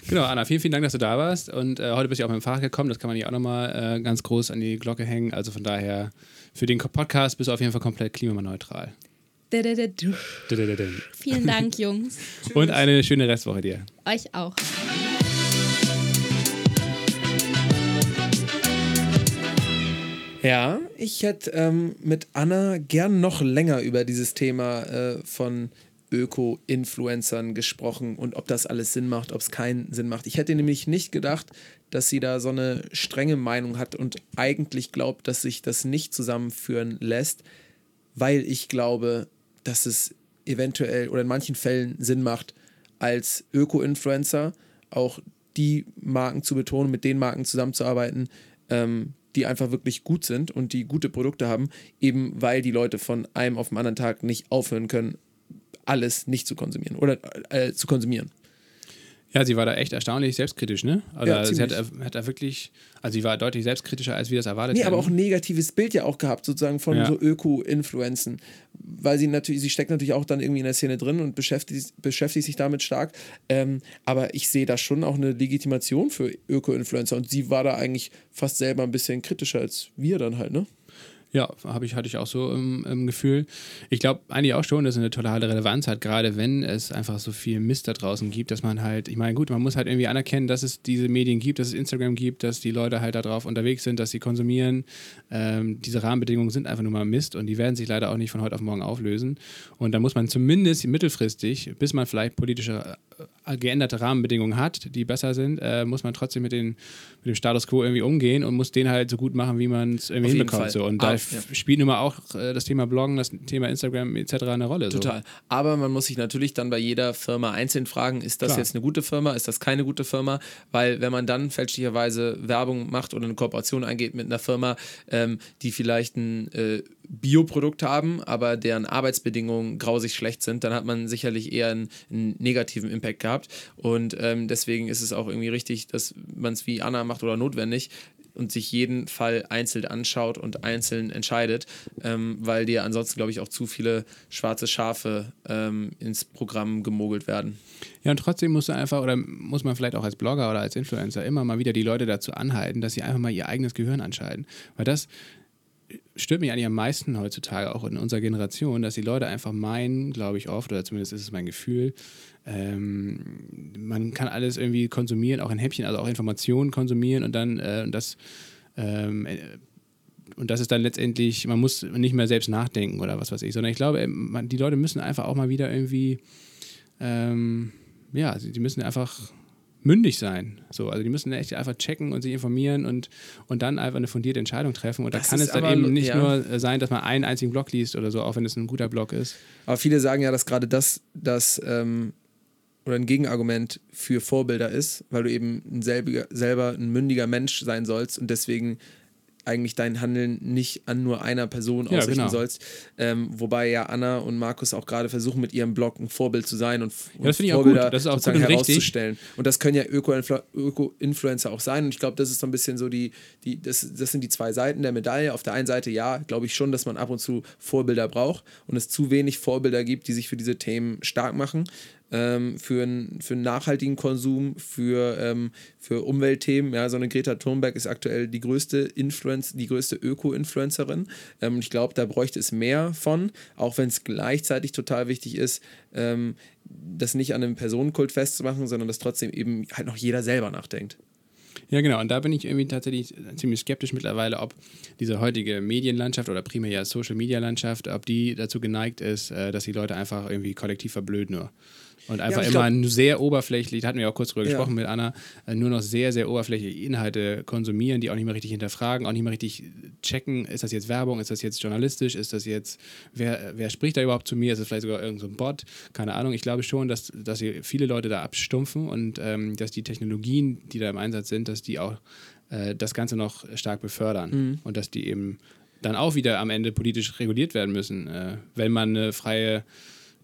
Genau, Anna, vielen, vielen Dank, dass du da warst. Und äh, heute bist du auch mit dem Fahrrad gekommen. Das kann man hier auch nochmal äh, ganz groß an die Glocke hängen. Also von daher, für den Podcast bist du auf jeden Fall komplett klimaneutral. Vielen Dank, Jungs. (laughs) Und eine schöne Restwoche dir. Euch auch. Ja, ich hätte ähm, mit Anna gern noch länger über dieses Thema äh, von Öko-Influencern gesprochen und ob das alles Sinn macht, ob es keinen Sinn macht. Ich hätte nämlich nicht gedacht, dass sie da so eine strenge Meinung hat und eigentlich glaubt, dass sich das nicht zusammenführen lässt, weil ich glaube, dass es eventuell oder in manchen Fällen Sinn macht, als Öko-Influencer auch die Marken zu betonen, mit den Marken zusammenzuarbeiten, ähm, die einfach wirklich gut sind und die gute Produkte haben, eben weil die Leute von einem auf den anderen Tag nicht aufhören können, alles nicht zu konsumieren oder äh, zu konsumieren. Ja, sie war da echt erstaunlich selbstkritisch, ne? Also Ja, sie hat, hat da wirklich, also sie war deutlich selbstkritischer, als wir das erwartet Nee, hätten. aber auch ein negatives Bild ja auch gehabt, sozusagen von Ja. so Öko-Influenzen. Weil sie natürlich, sie steckt natürlich auch dann irgendwie in der Szene drin und beschäftigt, beschäftigt sich damit stark. Ähm, aber ich sehe da schon auch eine Legitimation für Öko-Influencer und sie war da eigentlich fast selber ein bisschen kritischer als wir dann halt, ne? Ja, habe ich, hatte ich auch so im, im Gefühl. Ich glaube eigentlich auch schon, dass es eine totale Relevanz hat, gerade wenn es einfach so viel Mist da draußen gibt, dass man halt, ich meine, gut, man muss halt irgendwie anerkennen, dass es diese Medien gibt, dass es Instagram gibt, dass die Leute halt da drauf unterwegs sind, dass sie konsumieren. Ähm, diese Rahmenbedingungen sind einfach nur mal Mist und die werden sich leider auch nicht von heute auf morgen auflösen. Und da muss man zumindest mittelfristig, bis man vielleicht politische geänderte Rahmenbedingungen hat, die besser sind, äh, muss man trotzdem mit, den, mit dem Status quo irgendwie umgehen und muss den halt so gut machen, wie man es irgendwie hinbekommt. So. Und Ah, da ja. spielt nun mal auch äh, das Thema Bloggen, das Thema Instagram etc. eine Rolle. So. Total. Aber man muss sich natürlich dann bei jeder Firma einzeln fragen, ist das Klar. jetzt eine gute Firma, ist das keine gute Firma? Weil wenn man dann fälschlicherweise Werbung macht oder eine Kooperation eingeht mit einer Firma, ähm, die vielleicht ein äh, Bioprodukt haben, aber deren Arbeitsbedingungen grausig schlecht sind, dann hat man sicherlich eher einen, einen negativen Impact gehabt. Und ähm, deswegen ist es auch irgendwie richtig, dass man es wie Anna macht oder notwendig, und sich jeden Fall einzeln anschaut und einzeln entscheidet, ähm, weil dir ansonsten, glaube ich, auch zu viele schwarze Schafe ähm, ins Programm gemogelt werden. Ja, und trotzdem musst du einfach, oder muss man vielleicht auch als Blogger oder als Influencer immer mal wieder die Leute dazu anhalten, dass sie einfach mal ihr eigenes Gehirn anschalten. Weil das stört mich eigentlich am meisten heutzutage, auch in unserer Generation, dass die Leute einfach meinen, glaube ich oft, oder zumindest ist es mein Gefühl, ähm, man kann alles irgendwie konsumieren, auch in Häppchen, also auch Informationen konsumieren und dann äh, und das ähm, äh, und das ist dann letztendlich, man muss nicht mehr selbst nachdenken oder was weiß ich, sondern ich glaube, äh, man, die Leute müssen einfach auch mal wieder irgendwie ähm, ja, sie, die müssen einfach mündig sein. So, also die müssen echt einfach checken und sich informieren und, und dann einfach eine fundierte Entscheidung treffen. Und da Das kann ist es dann aber- eben nicht ja. nur sein, dass man einen einzigen Blog liest oder so, auch wenn es ein guter Blog ist. Aber viele sagen ja, dass gerade das, das ähm, oder ein Gegenargument für Vorbilder ist, weil du eben ein selbiger, selber ein mündiger Mensch sein sollst und deswegen eigentlich dein Handeln nicht an nur einer Person Ja, ausrichten genau. sollst. Ähm, wobei ja Anna und Markus auch gerade versuchen, mit ihrem Blog ein Vorbild zu sein und, und das auch Vorbilder. Das sozusagen und richtig. herauszustellen. Und das können ja Öko-Influ- Öko-Influencer auch sein. Und ich glaube, das ist so ein bisschen so die, die das, das sind die zwei Seiten der Medaille. Auf der einen Seite, ja, glaube ich schon, dass man ab und zu Vorbilder braucht und es zu wenig Vorbilder gibt, die sich für diese Themen stark machen. Ähm, für, einen, für einen nachhaltigen Konsum, für, ähm, für Umweltthemen. Ja, so eine Greta Thunberg ist aktuell die größte Influence, die größte Öko-Influencerin. Ähm, ich glaube, da bräuchte es mehr von, auch wenn es gleichzeitig total wichtig ist, ähm, das nicht an einem Personenkult festzumachen, sondern dass trotzdem eben halt noch jeder selber nachdenkt. Ja, genau. Und da bin ich irgendwie tatsächlich ziemlich skeptisch mittlerweile, ob diese heutige Medienlandschaft oder primär ja Social-Media-Landschaft, ob die dazu geneigt ist, äh, dass die Leute einfach irgendwie kollektiv verblöden nur. Und einfach ja, immer glaub, sehr oberflächlich, da hatten wir auch kurz drüber ja. gesprochen mit Anna, äh, nur noch sehr, sehr oberflächliche Inhalte konsumieren, die auch nicht mehr richtig hinterfragen, auch nicht mehr richtig checken, ist das jetzt Werbung, ist das jetzt journalistisch, ist das jetzt, wer, wer spricht da überhaupt zu mir, ist es vielleicht sogar irgendein so Bot, keine Ahnung. Ich glaube schon, dass, dass viele Leute da abstumpfen und ähm, dass die Technologien, die da im Einsatz sind, dass die auch äh, das Ganze noch stark befördern mhm. und dass die eben dann auch wieder am Ende politisch reguliert werden müssen, äh, wenn man eine freie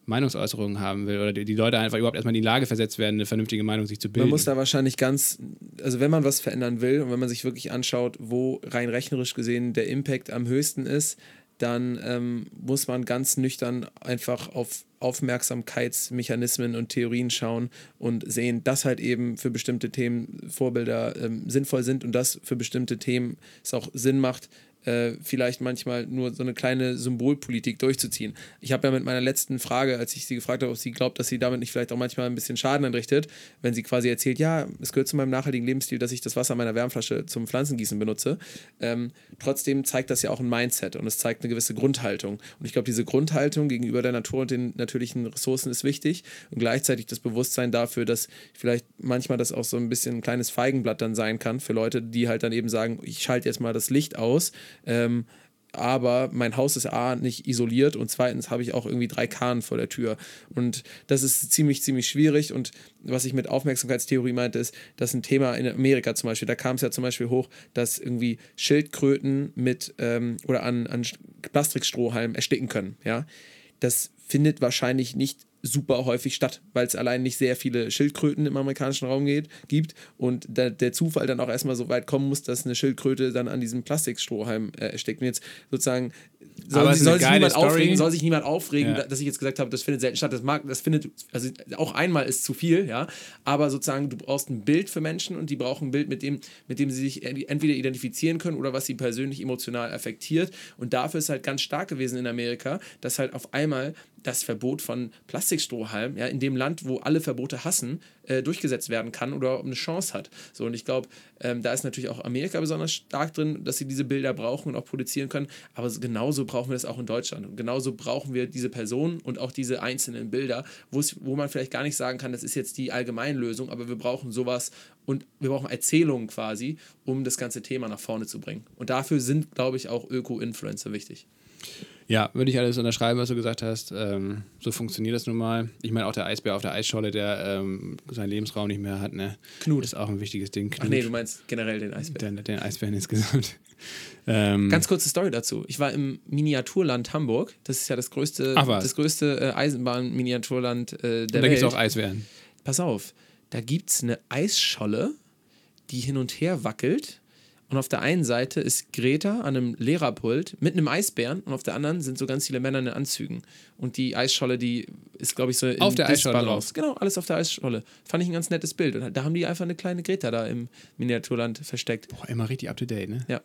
Meinungsäußerungen haben will oder die, die, Leute einfach überhaupt erstmal in die Lage versetzt werden, eine vernünftige Meinung sich zu bilden. Man muss da wahrscheinlich ganz, also wenn man was verändern will und wenn man sich wirklich anschaut, wo rein rechnerisch gesehen der Impact am höchsten ist, dann ähm, muss man ganz nüchtern einfach auf Aufmerksamkeitsmechanismen und Theorien schauen und sehen, dass halt eben für bestimmte Themen Vorbilder ähm, sinnvoll sind und dass für bestimmte Themen es auch Sinn macht, äh, vielleicht manchmal nur so eine kleine Symbolpolitik durchzuziehen. Ich habe ja mit meiner letzten Frage, als ich sie gefragt habe, ob sie glaubt, dass sie damit nicht vielleicht auch manchmal ein bisschen Schaden anrichtet, wenn sie quasi erzählt, ja, es gehört zu meinem nachhaltigen Lebensstil, dass ich das Wasser meiner Wärmflasche zum Pflanzengießen benutze. Ähm, trotzdem zeigt das ja auch ein Mindset und es zeigt eine gewisse Grundhaltung. Und ich glaube, diese Grundhaltung gegenüber der Natur und den natürlichen Ressourcen ist wichtig und gleichzeitig das Bewusstsein dafür, dass vielleicht manchmal das auch so ein bisschen ein kleines Feigenblatt dann sein kann für Leute, die halt dann eben sagen, ich schalte jetzt mal das Licht aus ähm, aber mein Haus ist A nicht isoliert und zweitens habe ich auch irgendwie drei Kahn vor der Tür. Und das ist ziemlich, ziemlich schwierig. Und was ich mit Aufmerksamkeitstheorie meinte, ist, dass ein Thema in Amerika zum Beispiel, da kam es ja zum Beispiel hoch, dass irgendwie Schildkröten mit ähm, oder an, an Plastikstrohhalmen ersticken können. Ja, das findet wahrscheinlich nicht super häufig statt, weil es allein nicht sehr viele Schildkröten im amerikanischen Raum geht, gibt und der, der Zufall dann auch erstmal so weit kommen muss, dass eine Schildkröte dann an diesem Plastikstrohhalm äh, steckt. Und jetzt sozusagen soll, soll sich niemand aufregen, soll sich niemand aufregen, ja. dass ich jetzt gesagt habe, das findet selten statt. Das mag, das findet, also auch einmal ist zu viel, ja. Aber sozusagen, du brauchst ein Bild für Menschen und die brauchen ein Bild, mit dem, mit dem sie sich entweder identifizieren können oder was sie persönlich emotional affektiert. Und dafür ist halt ganz stark gewesen in Amerika, dass halt auf einmal das Verbot von Plastikstrohhalmen ja, in dem Land, wo alle Verbote hassen, äh, durchgesetzt werden kann oder eine Chance hat. So, und ich glaube, ähm, da ist natürlich auch Amerika besonders stark drin, dass sie diese Bilder brauchen und auch produzieren können. Aber genauso brauchen wir das auch in Deutschland. Und genauso brauchen wir diese Personen und auch diese einzelnen Bilder, wo man vielleicht gar nicht sagen kann, das ist jetzt die Allgemeinlösung, aber wir brauchen sowas und wir brauchen Erzählungen quasi, um das ganze Thema nach vorne zu bringen. Und dafür sind, glaube ich, auch Öko-Influencer wichtig. Ja, würde ich alles unterschreiben, was du gesagt hast. Ähm, so funktioniert das nun mal. Ich meine, auch der Eisbär auf der Eisscholle, der ähm, seinen Lebensraum nicht mehr hat, ne? Knut. Ist auch ein wichtiges Ding. Knut. Ach nee, du meinst generell den Eisbär. Den, den Eisbären insgesamt. (laughs) ähm, Ganz kurze Story dazu. Ich war im Miniaturland Hamburg. Das ist ja das größte, das größte äh, Eisenbahn-Miniaturland äh, der da Welt. Da gibt es auch Eisbären. Pass auf, da gibt es eine Eisscholle, die hin und her wackelt und auf der einen Seite ist Greta an einem Lehrerpult mit einem Eisbären und auf der anderen sind so ganz viele Männer in Anzügen. Und die Eisscholle, die ist, glaube ich, so auf der Eisscholle raus. Genau, alles auf der Eisscholle. Fand ich ein ganz nettes Bild. Und da haben die einfach eine kleine Greta da im Miniaturland versteckt. Boah, immer richtig up to date, ne? Ja.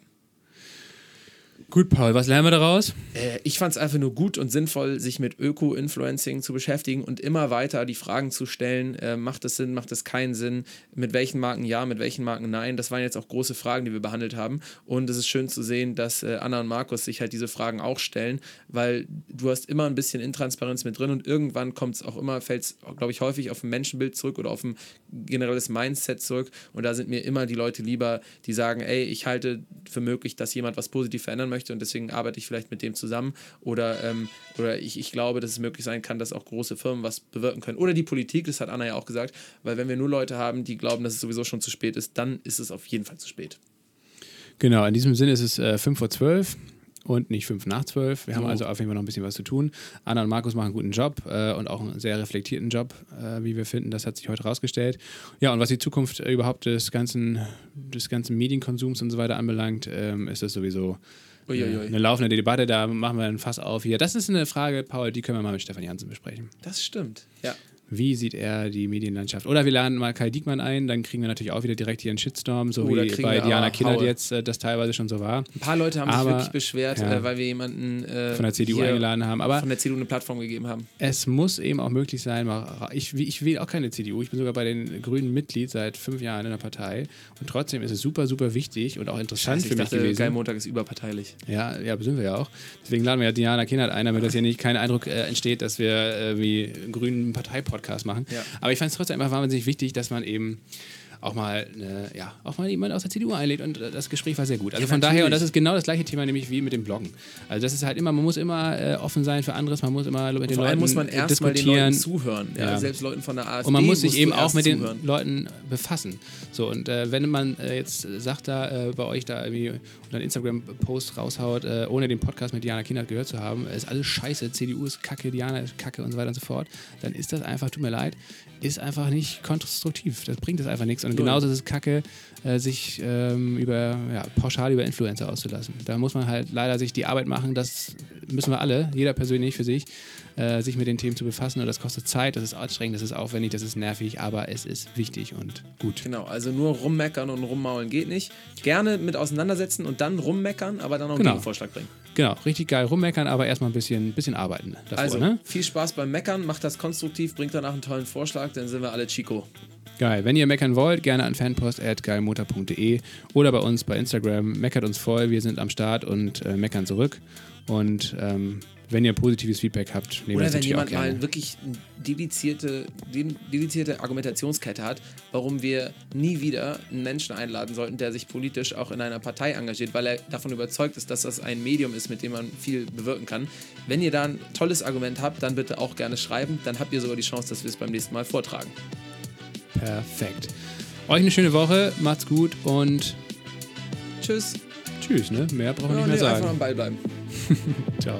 Gut, Paul, was lernen wir daraus? Äh, ich fand es einfach nur gut und sinnvoll, sich mit Öko-Influencing zu beschäftigen und immer weiter die Fragen zu stellen, äh, macht es Sinn, macht es keinen Sinn, mit welchen Marken ja, mit welchen Marken nein. Das waren jetzt auch große Fragen, die wir behandelt haben. Und es ist schön zu sehen, dass äh, Anna und Markus sich halt diese Fragen auch stellen, weil du hast immer ein bisschen Intransparenz mit drin und irgendwann kommt es auch immer, fällt es, glaube ich, häufig auf ein Menschenbild zurück oder auf ein generelles Mindset zurück. Und da sind mir immer die Leute lieber, die sagen, ey, ich halte für möglich, dass jemand was positiv verändern möchte möchte und deswegen arbeite ich vielleicht mit dem zusammen. Oder, ähm, oder ich, ich glaube, dass es möglich sein kann, dass auch große Firmen was bewirken können. Oder die Politik, das hat Anna ja auch gesagt, weil wenn wir nur Leute haben, die glauben, dass es sowieso schon zu spät ist, dann ist es auf jeden Fall zu spät. Genau, in diesem Sinne ist es äh, 5 vor 12 und nicht 5 nach 12. Wir so. haben also auf jeden Fall noch ein bisschen was zu tun. Anna und Markus machen einen guten Job äh, und auch einen sehr reflektierten Job, äh, wie wir finden. Das hat sich heute rausgestellt. Ja, und was die Zukunft äh, überhaupt des ganzen, des ganzen Medienkonsums und so weiter anbelangt, ähm, ist das sowieso Uiuiui. Eine laufende Debatte, da machen wir ein Fass auf hier. Das ist eine Frage, Paul, die können wir mal mit Stefan Jansen besprechen. Das stimmt, ja. Wie sieht er die Medienlandschaft? Oder wir laden mal Kai Diekmann ein, dann kriegen wir natürlich auch wieder direkt hier einen Shitstorm, so Oh, da wie bei Diana Kindert jetzt äh, das teilweise schon so war, Ein paar Leute haben Aber- sich wirklich beschwert, ja. äh, weil wir jemanden äh, von der CDU eingeladen haben. Aber von der CDU eine Plattform gegeben haben. es muss eben auch möglich sein, ich, ich wähle auch keine CDU, ich bin sogar bei den Grünen Mitglied seit fünf Jahren in der Partei und trotzdem ist es super, super wichtig und auch interessant Scheiße, für ich mich dachte, gewesen. Geil Montag ist überparteilich. Ja, ja, sind wir ja auch. Deswegen laden wir ja Diana Kindert ein, damit das hier nicht kein Eindruck äh, entsteht, dass wir äh, wie grünen Parteipodcast machen. Ja. Aber ich fand es trotzdem einfach wahnsinnig wichtig, dass man eben auch mal, eine, ja, auch mal jemand aus der CDU einlädt und äh, das Gespräch war sehr gut. Also Ja, von daher, und das ist genau das gleiche Thema, nämlich wie mit dem Bloggen. Also das ist halt immer, man muss immer äh, offen sein für anderes, man muss immer mit den Vor Leuten allem muss man äh, erstmal den diskutieren. Leuten zuhören. Ja, Ja. Selbst Leuten von der AfD. Und man muss sich eben auch erst mit den zuhören. Leuten befassen. So, und äh, wenn man äh, jetzt sagt, da äh, bei euch da irgendwie unter einen Instagram-Post raushaut, äh, ohne den Podcast mit Diana Kindert gehört zu haben, ist alles scheiße, CDU ist kacke, Diana ist kacke und so weiter und so fort, dann ist das einfach, tut mir leid, ist einfach nicht konstruktiv. Das bringt das einfach nichts. Und Null. genauso ist es kacke, äh, sich ähm, über, ja, pauschal über Influencer auszulassen. Da muss man halt leider sich die Arbeit machen, das müssen wir alle, jeder persönlich für sich, äh, sich mit den Themen zu befassen. Und das kostet Zeit, das ist anstrengend, das ist aufwendig, das ist nervig, aber es ist wichtig und gut. Genau, also nur rummeckern und rummaulen geht nicht. Gerne mit auseinandersetzen und dann rummeckern, aber dann noch einen Genau. Gegenvorschlag bringen. Genau, richtig geil rummeckern, aber erstmal ein bisschen, bisschen arbeiten davor. Also, ne? viel Spaß beim Meckern, macht das konstruktiv, bringt danach einen tollen Vorschlag, dann sind wir alle Chico. Geil. Wenn ihr meckern wollt, gerne an fanpost.geilmotor.de oder bei uns bei Instagram. Meckert uns voll, wir sind am Start und äh, meckern zurück. Und ähm, wenn ihr positives Feedback habt, nehmen wir Oder wenn jemand mal wirklich eine dedizierte, de- dedizierte Argumentationskette hat, warum wir nie wieder einen Menschen einladen sollten, der sich politisch auch in einer Partei engagiert, weil er davon überzeugt ist, dass das ein Medium ist, mit dem man viel bewirken kann. Wenn ihr da ein tolles Argument habt, dann bitte auch gerne schreiben. Dann habt ihr sogar die Chance, dass wir es beim nächsten Mal vortragen. Perfekt. Euch eine schöne Woche, macht's gut und Tschüss. tschüss, ne? Mehr brauchen wir Ja, nicht nee, mehr einfach sagen. am Ball bleiben. (laughs) Ciao.